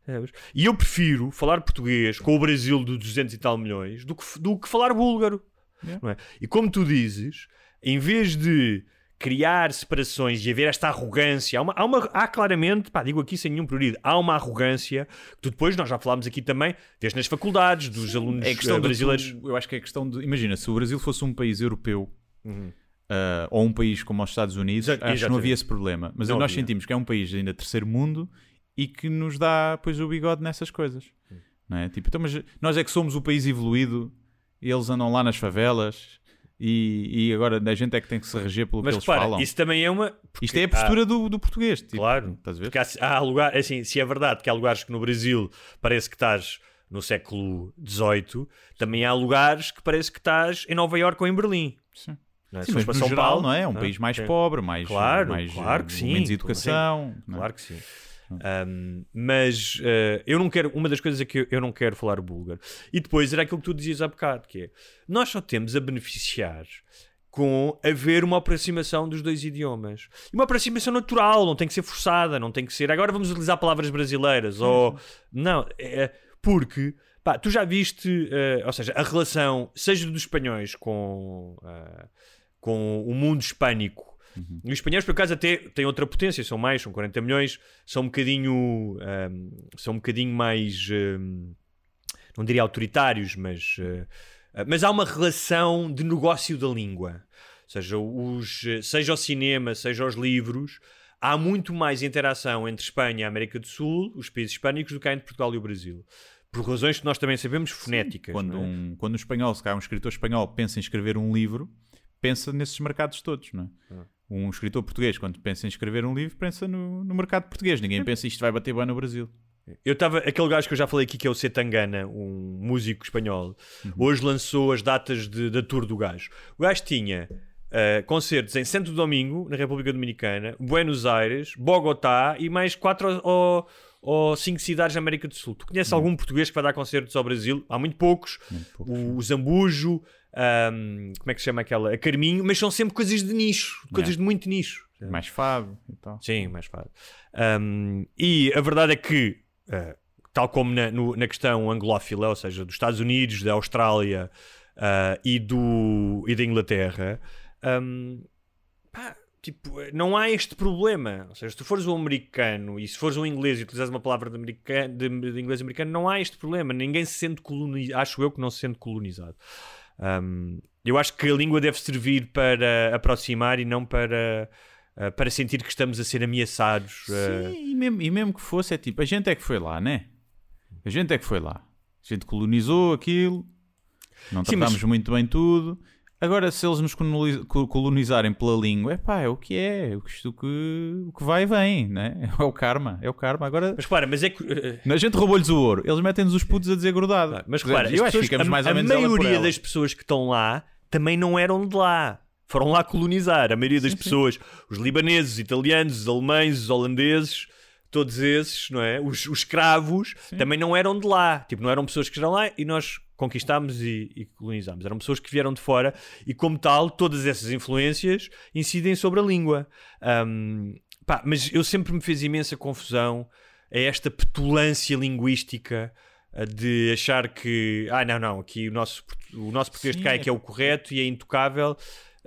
Sabes? E eu prefiro falar português com o Brasil de 200 e tal milhões do que, do que falar búlgaro. Yeah. não é? E como tu dizes, em vez de criar separações e haver esta arrogância, há, uma, há, uma- há claramente, pá, digo aqui sem nenhum prurido, há uma arrogância que tu depois, nós já falámos aqui também, vês nas faculdades dos alunos É de brasileiros. tu- eu acho que é a questão de. Imagina, se o Brasil fosse um país europeu ah, ou um país como os Estados Unidos, Exa- acho que não havia esse problema. Mas Não nós havia. sentimos que é um país ainda terceiro mundo e que nos dá pois, o bigode nessas coisas. Não é? tipo, então, mas nós é que somos o país evoluído eles andam lá nas favelas e, e agora a gente é que tem que se reger pelo Mas que eles repara, falam. isso também é uma. Isto é a porque postura do, do português. tipo, Claro. Estás a ver? Porque há, há lugar, assim, se é verdade que há lugares que no Brasil parece que estás no século XVIII, também há lugares que parece que estás em Nova Iorque ou em Berlim. Sim. Não é? Sim, mas para São geral, Paulo, não é? Um não país mais Sim. pobre, mais, Claro, mais claro que eh, sim. menos educação. é? Claro que sim. Um, mas uh, eu não quero, uma das coisas é que eu, eu não quero falar búlgaro. E depois era aquilo que tu dizias há bocado, que é nós só temos a beneficiar com haver uma aproximação dos dois idiomas. E uma aproximação natural, não tem que ser forçada, não tem que ser agora vamos utilizar palavras brasileiras ou não, é, porque pá, tu já viste, uh, ou seja, a relação seja dos espanhóis com, uh, com o mundo hispânico e os espanhóis, por acaso, até têm outra potência, são mais, são 40 milhões, são um bocadinho, um, são um bocadinho mais, um, não diria autoritários, mas, uh, mas há uma relação de negócio da língua. Ou seja, os, seja o cinema, seja os livros, há muito mais interação entre Espanha e América do Sul, os países hispânicos, do que há entre Portugal e o Brasil. Por razões que nós também sabemos fonéticas. Quando, não é? um, quando um espanhol, se calhar um escritor espanhol pensa em escrever um livro, pensa nesses mercados todos, não é? Ah. Um escritor português, quando pensa em escrever um livro, pensa no, no mercado português. Ninguém pensa isto vai bater bem no Brasil. Eu estava, aquele gajo que eu já falei aqui, que é o Setangana, um músico espanhol, hoje lançou as datas de, da tour do gajo. O gajo tinha uh, concertos em Santo Domingo, na República Dominicana, Buenos Aires, Bogotá e mais quatro ou, ou cinco cidades da América do Sul. Tu conheces algum português que vai dar concertos ao Brasil? Há muito poucos. o, o Zambujo, um, como é que se chama aquela? A Carminho, mas são sempre coisas de nicho, coisas de muito nicho. Mais fado e tal. Sim, mais fácil. Um, e a verdade é que, uh, tal como na, no- na questão anglófila, ou seja, dos Estados Unidos, da Austrália uh, e, do, e da Inglaterra, um, pá, tipo, não há este problema. Ou seja, se tu fores um americano e se fores um inglês e utilizares uma palavra de, americano, de, de inglês americano, não há este problema. Ninguém se sente colonizado. Acho eu que não se sente colonizado. Um, eu acho que a língua deve servir para aproximar e não para, uh, para sentir que estamos a ser ameaçados. uh, Sim, e mesmo, e mesmo que fosse, é tipo, a gente é que foi lá, né? A gente é que foi lá. A gente colonizou aquilo, não Sim, tratámos mas- muito bem tudo. Agora, se eles nos coloniz- co- colonizarem pela língua, é pá, é o que é. O que, o que vai vem, né? É o karma, é o karma. Agora, Mas repara, mas é que. uh, a gente roubou-lhes o ouro, eles metem-nos os putos a dizer grudado. mas Quer dizer, repara, as eu acho que ficamos a, mais ou a menos por maioria das pessoas que estão lá também não eram de lá. Foram lá colonizar. A maioria das pessoas, os libaneses, os italianos, os alemães, os holandeses, todos esses, não é? Os, os escravos também não eram de lá. Tipo, não eram pessoas que estão lá e nós conquistámos e, e colonizámos. Eram pessoas que vieram de fora e, como tal, todas essas influências incidem sobre a língua. Ahm, pá, mas eu sempre me fez imensa confusão a esta petulância linguística a de achar que, ah, não, não, aqui o nosso, o nosso português de Sim, cá é é que é o correto e é intocável.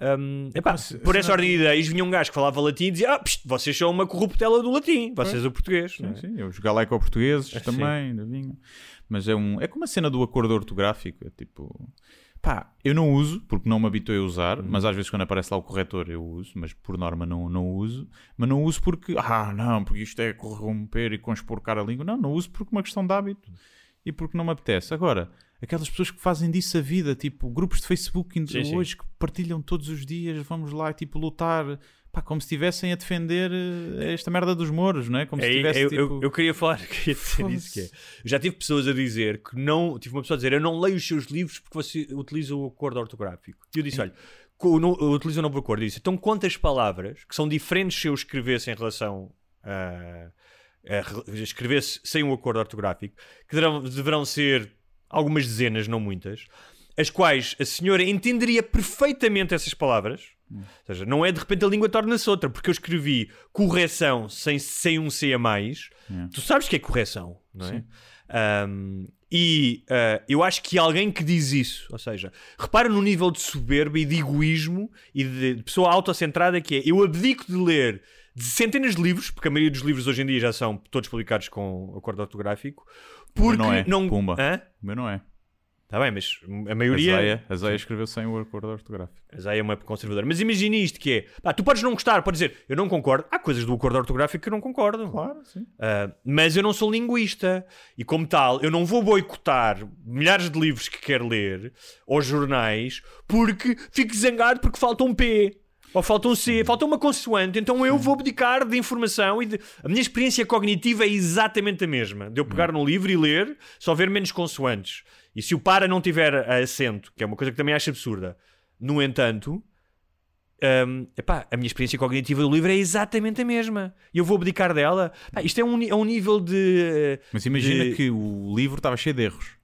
Ahm, epá, como se- por essa não- ordem de ideias vinha um gajo que falava latim e dizia: Ah, pst, vocês são uma corruptela do latim, vocês o português. Sim, é? sim, os galeco-portugueses É, também, ainda vinham. Mas é, um, é como a cena do acordo ortográfico. É tipo, pá, eu não uso porque não me habituei a usar, Uhum. mas às vezes quando aparece lá o corretor eu uso, mas por norma não, não uso. Mas não uso porque, ah, não, porque isto é corromper e conspurcar a língua. Não, não uso porque é uma questão de hábito e porque não me apetece. Agora, aquelas pessoas que fazem disso a vida, tipo, grupos de Facebook Sim, sim. hoje que partilham todos os dias, vamos lá, tipo, lutar. Pá, como se estivessem a defender eh, esta merda dos mouros, não é? Como se É, tivesse, eu, tipo... eu, eu queria falar, queria dizer isso que é. Eu já tive pessoas a dizer que não, tive uma pessoa a dizer, eu não leio os seus livros porque você utiliza o acordo ortográfico. E eu disse, olha, eu utilizo o novo acordo. Eu disse, então quantas palavras que são diferentes se eu escrevesse em relação a, a re- escrevesse sem um acordo ortográfico, que deverão, deverão ser algumas dezenas, não muitas, as quais a senhora entenderia perfeitamente essas palavras. Ou seja, não é de repente a língua torna-se outra, porque eu escrevi correção sem, sem um C a mais. Tu sabes que é correção, não é? Um, e uh, eu acho que alguém que diz isso, ou seja, repara no nível de soberba e de egoísmo e de, de pessoa autocentrada que é eu abdico de ler de centenas de livros, porque a maioria dos livros hoje em dia já são todos publicados com acordo ortográfico, O meu porque não é, não. pumba. Hã? O meu não é. Está bem, mas a maioria. A Zaya, a Zaya escreveu sem o acordo ortográfico. A Zaya é uma conservadora. Mas imagina isto que é. Pá, tu podes não gostar, podes dizer, eu não concordo. Há coisas do acordo ortográfico que eu não concordo. Claro, sim. Uh, mas eu não sou linguista. E como tal, eu não vou boicotar milhares de livros que quero ler ou jornais porque fico zangado porque falta um P. Ou falta um C, falta uma consoante, então eu vou abdicar de informação e de... a minha experiência cognitiva é exatamente a mesma. De eu pegar num livro e ler, só ver menos consoantes. E se o para não tiver acento, que é uma coisa que também acho absurda, no entanto, um, epá, a minha experiência cognitiva do livro é exatamente a mesma. E eu vou abdicar dela. Epá, isto é um, é um nível de. Mas imagina de... que o livro estava cheio de erros,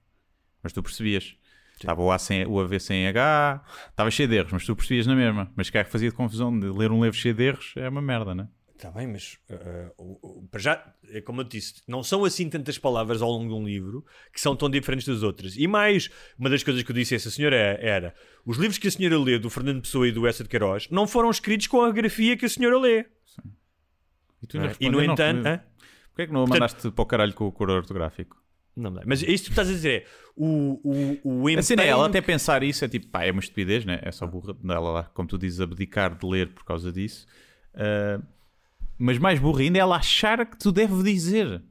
mas tu percebias. Estava o, sem, o AV sem H, estava cheio de erros, mas tu percebias na mesma. Mas que é que fazia de confusão de ler um livro cheio de erros é uma merda, não é? Está bem, mas uh, para já, é como eu disse, não são assim tantas palavras ao longo de um livro que são tão diferentes das outras. E mais, uma das coisas que eu disse a essa senhora era: os livros que a senhora lê do Fernando Pessoa e do Essa de Queiroz não foram escritos com a grafia que a senhora lê. Sim. E, tu não, e no entanto, não, porquê é que não a mandaste para o caralho com o cor ortográfico? Não dá. Mas isto que tu estás a dizer é o, o, o empenho... A cena é, ela até pensar isso é tipo, pá, é uma estupidez, né? É só burra dela lá, como tu dizes, abdicar de ler por causa disso. Uh, mas mais burra ainda é ela achar que tu deves dizer.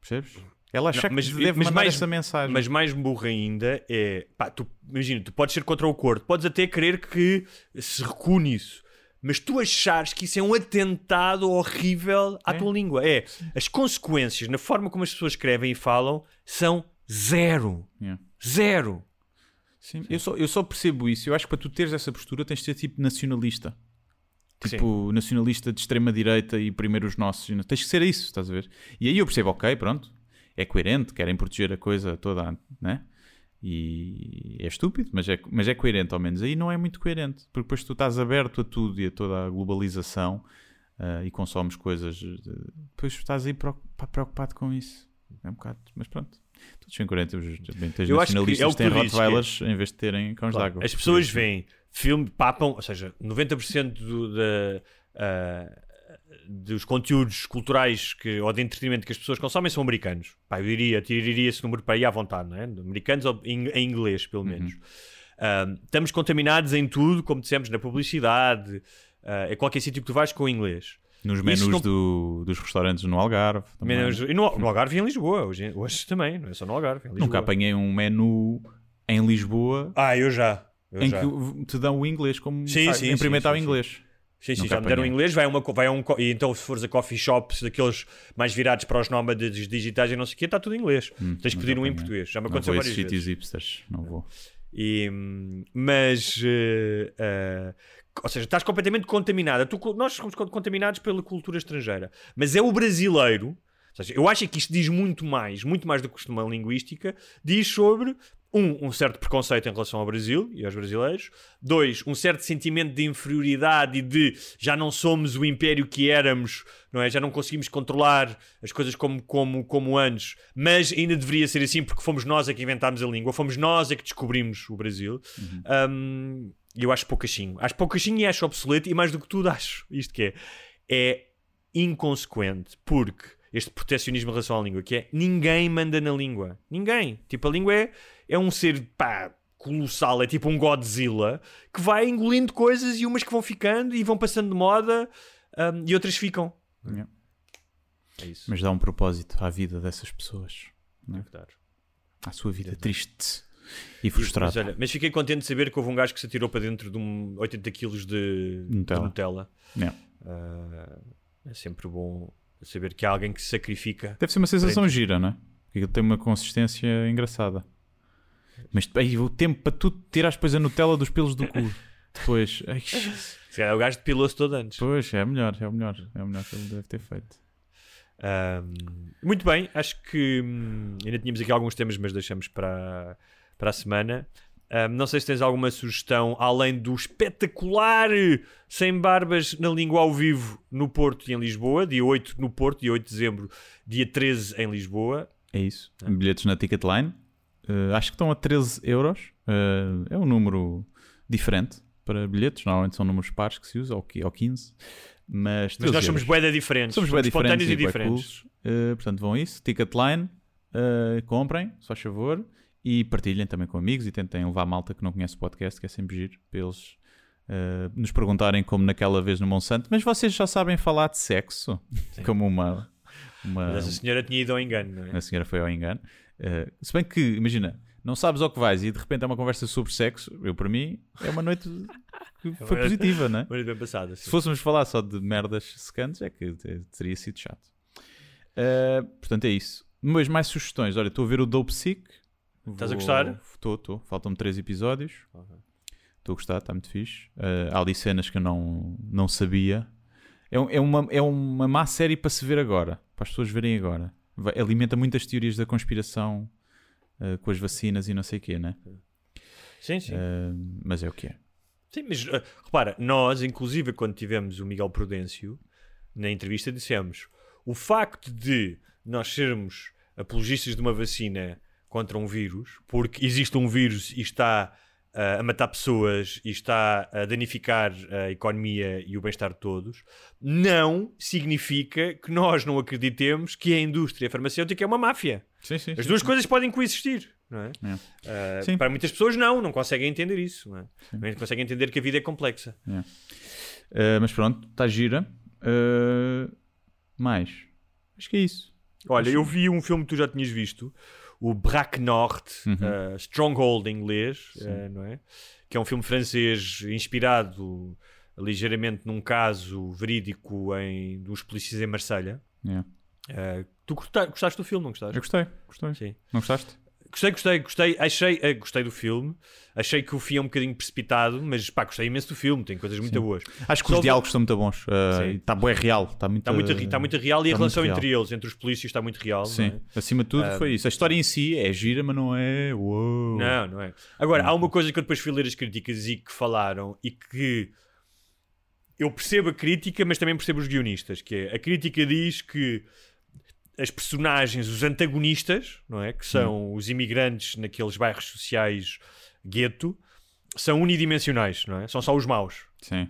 Percebes? Ela achar não, mas, que tu deve mandar mais, essa mensagem. Mas mais burra ainda é, pá, tu, imagina, tu podes ser contra o acordo, podes até querer que se recua nisso mas tu achares que isso é um atentado horrível à é? tua língua. É, as consequências na forma como as pessoas escrevem e falam são zero. Yeah. Zero. Sim, Sim. Eu, só, eu só percebo isso. Eu acho que para tu teres essa postura tens de ser tipo nacionalista. Tipo, Sim. nacionalista de extrema-direita e primeiro os nossos. Tens que ser isso, estás a ver? E aí eu percebo, ok, pronto, é coerente, querem proteger a coisa toda, né? E é estúpido, mas é, mas é coerente ao menos. Aí não é muito coerente, porque depois tu estás aberto a tudo e a toda a globalização uh, e consomes coisas, depois estás aí preocupado com isso. É um bocado, mas pronto. Todos são coerentes. Os nacionalistas é têm Rottweilers em vez de terem cães claro, d'água. As pessoas veem filme, papam, ou seja, 90% do, da. Uh, dos conteúdos culturais que, ou de entretenimento que as pessoas consomem são americanos. Pá, eu diria, tiraria esse número para aí à vontade, não é? Americanos ou em, em inglês, pelo menos. Uhum. Uh, estamos contaminados em tudo, como dissemos, na publicidade, uh, é qualquer sítio que tu vais com inglês. Nos menus não... do, dos restaurantes no Algarve. Menus, e no, no, Algarve e em Lisboa, hoje, hoje também, não é só no Algarve. Nunca apanhei um menu em Lisboa. Ah, eu já. Eu em já. que te dão o inglês como sim, sim, implementar sim, o inglês. Sim, sim, já me deram inglês, vai a, uma, vai um. E então, se fores a coffee shops daqueles mais virados para os nómadas digitais e não sei o quê, está tudo em inglês. Hum, Tens que pedir um em português. Já me aconteceu não vou várias sítios hipsters, não vou. E, mas. Uh, uh, ou seja, estás completamente contaminada. Tu, nós somos contaminados pela cultura estrangeira. Mas é o brasileiro. Seja, eu acho que isto diz muito mais, muito mais do que uma linguística, diz sobre um, um certo preconceito em relação ao Brasil e aos brasileiros. Dois, um certo sentimento de inferioridade e de já não somos o império que éramos, não é? Já não conseguimos controlar as coisas como, como, como antes, mas ainda deveria ser assim porque fomos nós a que inventámos a língua, fomos nós a que descobrimos o Brasil. Uhum. Um, e eu acho poucachinho. Acho poucachinho e acho obsoleto e mais do que tudo acho isto que é. É inconsequente porque este protecionismo em relação à língua, que é ninguém manda na língua. Ninguém. Tipo, a língua é, é um ser, pá, colossal, é tipo um Godzilla, que vai engolindo coisas e umas que vão ficando e vão passando de moda um, e outras ficam. Yeah. É isso. Mas dá um propósito à vida dessas pessoas. Não é? Deve À sua vida Deve triste e frustrada. Mas, olha, mas fiquei contente de saber que houve um gajo que se atirou para dentro de um 80 kg de Nutella. De Nutella. Yeah. Uh, é sempre bom saber que há alguém que se sacrifica. Deve ser uma sensação gira, não é? Porque ele tem uma consistência engraçada. Mas aí, o tempo para tu tirar depois a Nutella dos pelos do cu. Depois. Se é o gajo depilou-se todo antes. Pois, é melhor, é o melhor. É melhor que ele deve ter feito. Um, muito bem, acho que hum, ainda tínhamos aqui alguns temas, mas deixamos para, para a semana. Um, não sei se tens alguma sugestão além do espetacular Sem Barbas na Língua ao Vivo no Porto e em Lisboa, dia 8 no Porto, dia 8 de dezembro, dia 13 em Lisboa. É isso. Ah. Bilhetes na Ticketline. Uh, acho que estão a 13 euros. Uh, é um número diferente para bilhetes. Normalmente são números pares que se usa, ou, 15. Mas, Mas nós somos boeda diferentes. Somos, somos diferentes e, e diferentes. Uh, portanto, vão isso. Ticketline. comprem, só favor. E partilhem também com amigos e tentem levar a malta que não conhece o podcast, que é sempre giro, para eles uh, nos perguntarem, como naquela vez no Monsanto, mas vocês já sabem falar de sexo? Como uma. uma Mas a senhora tinha ido ao engano, não é? a senhora foi ao engano. Uh, se bem que, imagina, não sabes ao que vais e de repente é uma conversa sobre sexo, eu para mim é uma noite que foi positiva, não é? Mas bem passada. Se fôssemos falar só de merdas secantes, é que te- teria sido chato. Uh, portanto, é isso. Mas mais sugestões. Olha, estou a ver o Dope Sick. Estás a gostar? Estou, estou. Faltam-me três episódios. Estou a gostar, está muito fixe. Uh, há ali cenas que eu não, não sabia. É, é uma, é uma má série para se ver agora. Para as pessoas verem agora. Vai- alimenta muitas teorias da conspiração uh, com as vacinas e não sei o quê, né? Sim, sim. Uh, mas é o que é. Sim, mas repara, nós, inclusive, quando tivemos o Miguel Prudêncio, na entrevista dissemos o facto de nós sermos apologistas de uma vacina contra um vírus, porque existe um vírus e está uh, a matar pessoas e está a danificar a economia e o bem-estar de todos, não significa que nós não acreditemos que a indústria farmacêutica é uma máfia. Sim, sim. As sim, duas coisas podem coexistir, não é? É. Uh, para muitas pessoas, não, não conseguem entender isso. Não, é? não conseguem entender que a vida é complexa. Uh, mas pronto, está gira. Uh, mais. Acho que é isso. Olha, eu vi um filme que tu já tinhas visto, o Braque Nord, Uhum. uh, Stronghold em inglês, uh, não é? Que é um filme francês inspirado ligeiramente num caso verídico em, dos polícias em Marselha. Yeah. Uh, tu gosta- gostaste do filme, não gostaste? Eu gostei, gostei. Sim. Não gostaste? Gostei, gostei, gostei. Achei, eh, gostei do filme. Achei que o fim é um bocadinho precipitado, mas pá, gostei imenso do filme. Tem coisas muito boas. Acho que Só os diálogos estão muito bons. Sim. Está bem real. Está muito, Está muito, está muito real e a está relação entre eles, entre os polícias, está muito real. Sim, é? acima de tudo foi isso. A história em si é gira, mas não é. Uou. Não, não é. Agora, há uma coisa que eu depois fui ler as críticas e que falaram e que eu percebo a crítica, mas também percebo os guionistas, que é a crítica diz que as personagens, os antagonistas, não é, que são os imigrantes naqueles bairros sociais gueto, são unidimensionais, não é? São só os maus. Sim.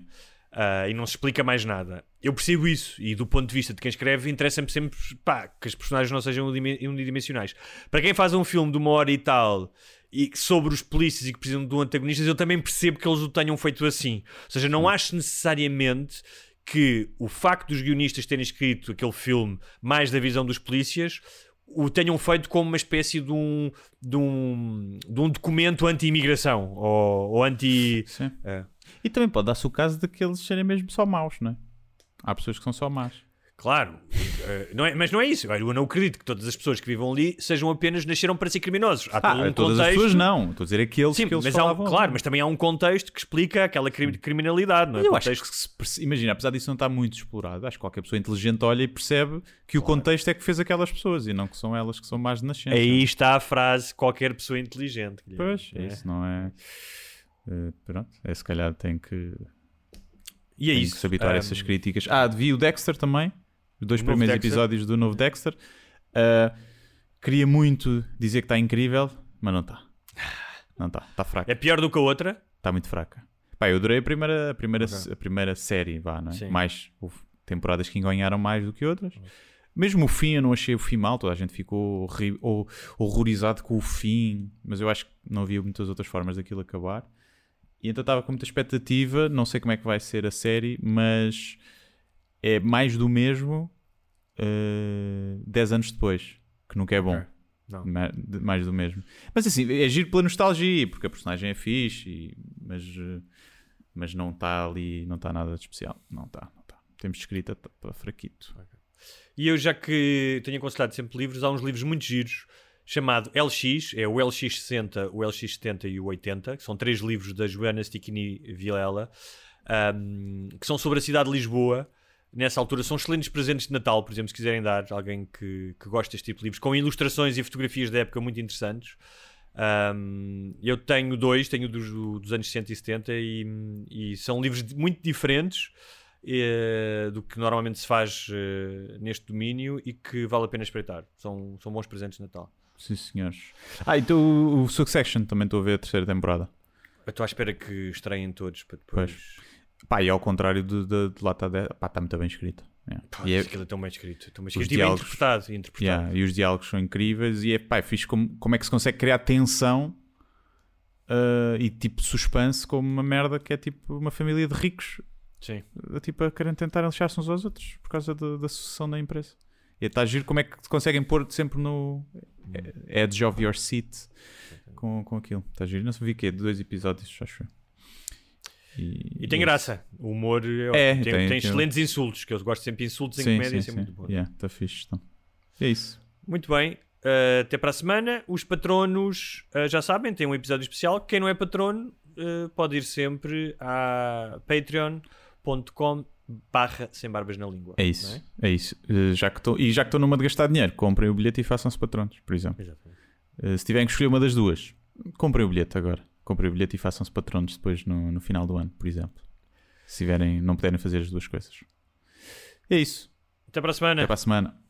Ah, e não se explica mais nada. Eu percebo isso, e do ponto de vista de quem escreve, interessa-me sempre pá, que as personagens não sejam unidime- unidimensionais. Para quem faz um filme de uma hora e tal e sobre os polícias e que precisam de um antagonista, eu também percebo que eles o tenham feito assim. Ou seja, não acho necessariamente que o facto dos guionistas terem escrito aquele filme mais da visão dos polícias o tenham feito como uma espécie de um, de um, de um documento anti-imigração ou, ou anti. Sim. É. E também pode dar-se o caso de que eles serem mesmo só maus, não é? Há pessoas que são só más. Claro, eh, não é, mas não é isso. Eu não acredito que todas as pessoas que vivam ali sejam apenas nasceram para ser criminosos. Há todo Ah, um todas as contexto. pessoas não. Estou a dizer aqueles Sim, que eles mas há um, falavam. claro, mas também há um contexto que explica aquela cri- criminalidade, não é? Eu acho Contexto- que, se imagina, apesar disso não estar muito explorado, acho que qualquer pessoa inteligente olha e percebe que o contexto é que fez aquelas pessoas e não que são elas que são más de nascença. Aí está a frase qualquer pessoa inteligente. Pois, é isso, não é? Eh, pronto, é se calhar tem que, E é tem isso. que se habituar a Ahm, essas críticas. Ah, vi o Dexter também, os dois primeiros Dexter? episódios do novo Dexter. Ah, queria muito dizer que está incrível, mas não está. Não está, está fraca. É pior do que a outra? Está muito fraca. Pá, eu adorei a primeira, a primeira, a primeira série, vá, não é? Sim. Mais, houve temporadas que ganharam mais do que outras. Mesmo o fim, eu não achei o fim mal, toda a gente ficou horrorizado com o fim, mas eu acho que não havia muitas outras formas daquilo acabar. E então estava com muita expectativa, não sei como é que vai ser a série, mas é mais do mesmo 10 anos depois, que nunca é bom. Ma- Mais do mesmo. Mas assim, é giro pela nostalgia, porque a personagem é fixe, e- mas, eh, mas não está ali, não está nada de especial. Não está, não está. Temos escrita tá fraquito. E eu, já que tenho aconselhado sempre livros, há uns livros muito giros chamado LX, é o LX60, o LX70 e o 80, que são três livros da Joana Stichini Vilela, ahm, que são sobre a cidade de Lisboa. Nessa altura são excelentes presentes de Natal, por exemplo, se quiserem dar alguém que, que gosta deste tipo de livros, com ilustrações e fotografias da época muito interessantes. Ahm, eu tenho dois, tenho dos, dos anos 60 e 70 e, e são livros muito diferentes eh, do que normalmente se faz eh, neste domínio e que vale a pena espreitar. São, são bons presentes de Natal. Sim, senhores. Ah, então o- Succession também estou a ver a terceira temporada. Eu estou à espera que estreiem todos para depois. Pá, e ao contrário de, de, de lá está, de- pá, está muito bem escrito. Yeah. Pá, E é- aquilo é tão bem escrito. Tão bem escrito e bem diálogos- interpretado. e interpretado. Yeah, e os diálogos são incríveis e é pá, é fixe como, como é que se consegue criar tensão ah, e tipo suspense como uma merda que é tipo uma família de ricos Sim. a, tipo, a querem tentar lixar-se uns aos outros por causa da, da sucessão da empresa. E está a giro como é que te conseguem pôr sempre no edge of your seat com, com aquilo. Está a giro. Não sei vi que é dois episódios, acho. E, E tem graça. O humor é, É, tem, tem- tem tem- excelentes insultos, que eu gosto sempre de insultos em Sim, comédia, sim, isso é sim. muito bom. Yeah, está fixe. Então. É isso. Muito bem. Uh, até para a semana. Os patronos uh, já sabem, tem um episódio especial. Quem não é patrono uh, pode ir sempre a patreon.com barra sem barbas na língua. É isso. É, isso. Eh, já que tô, e já que estou numa de gastar dinheiro, comprem o bilhete e façam-se patronos, por exemplo. Se tiverem que escolher uma das duas, comprem o bilhete agora. Comprem o bilhete e façam-se patronos depois no, no final do ano, por exemplo. Se tiverem, não puderem fazer as duas coisas. É isso. Até para a semana. Até para a semana.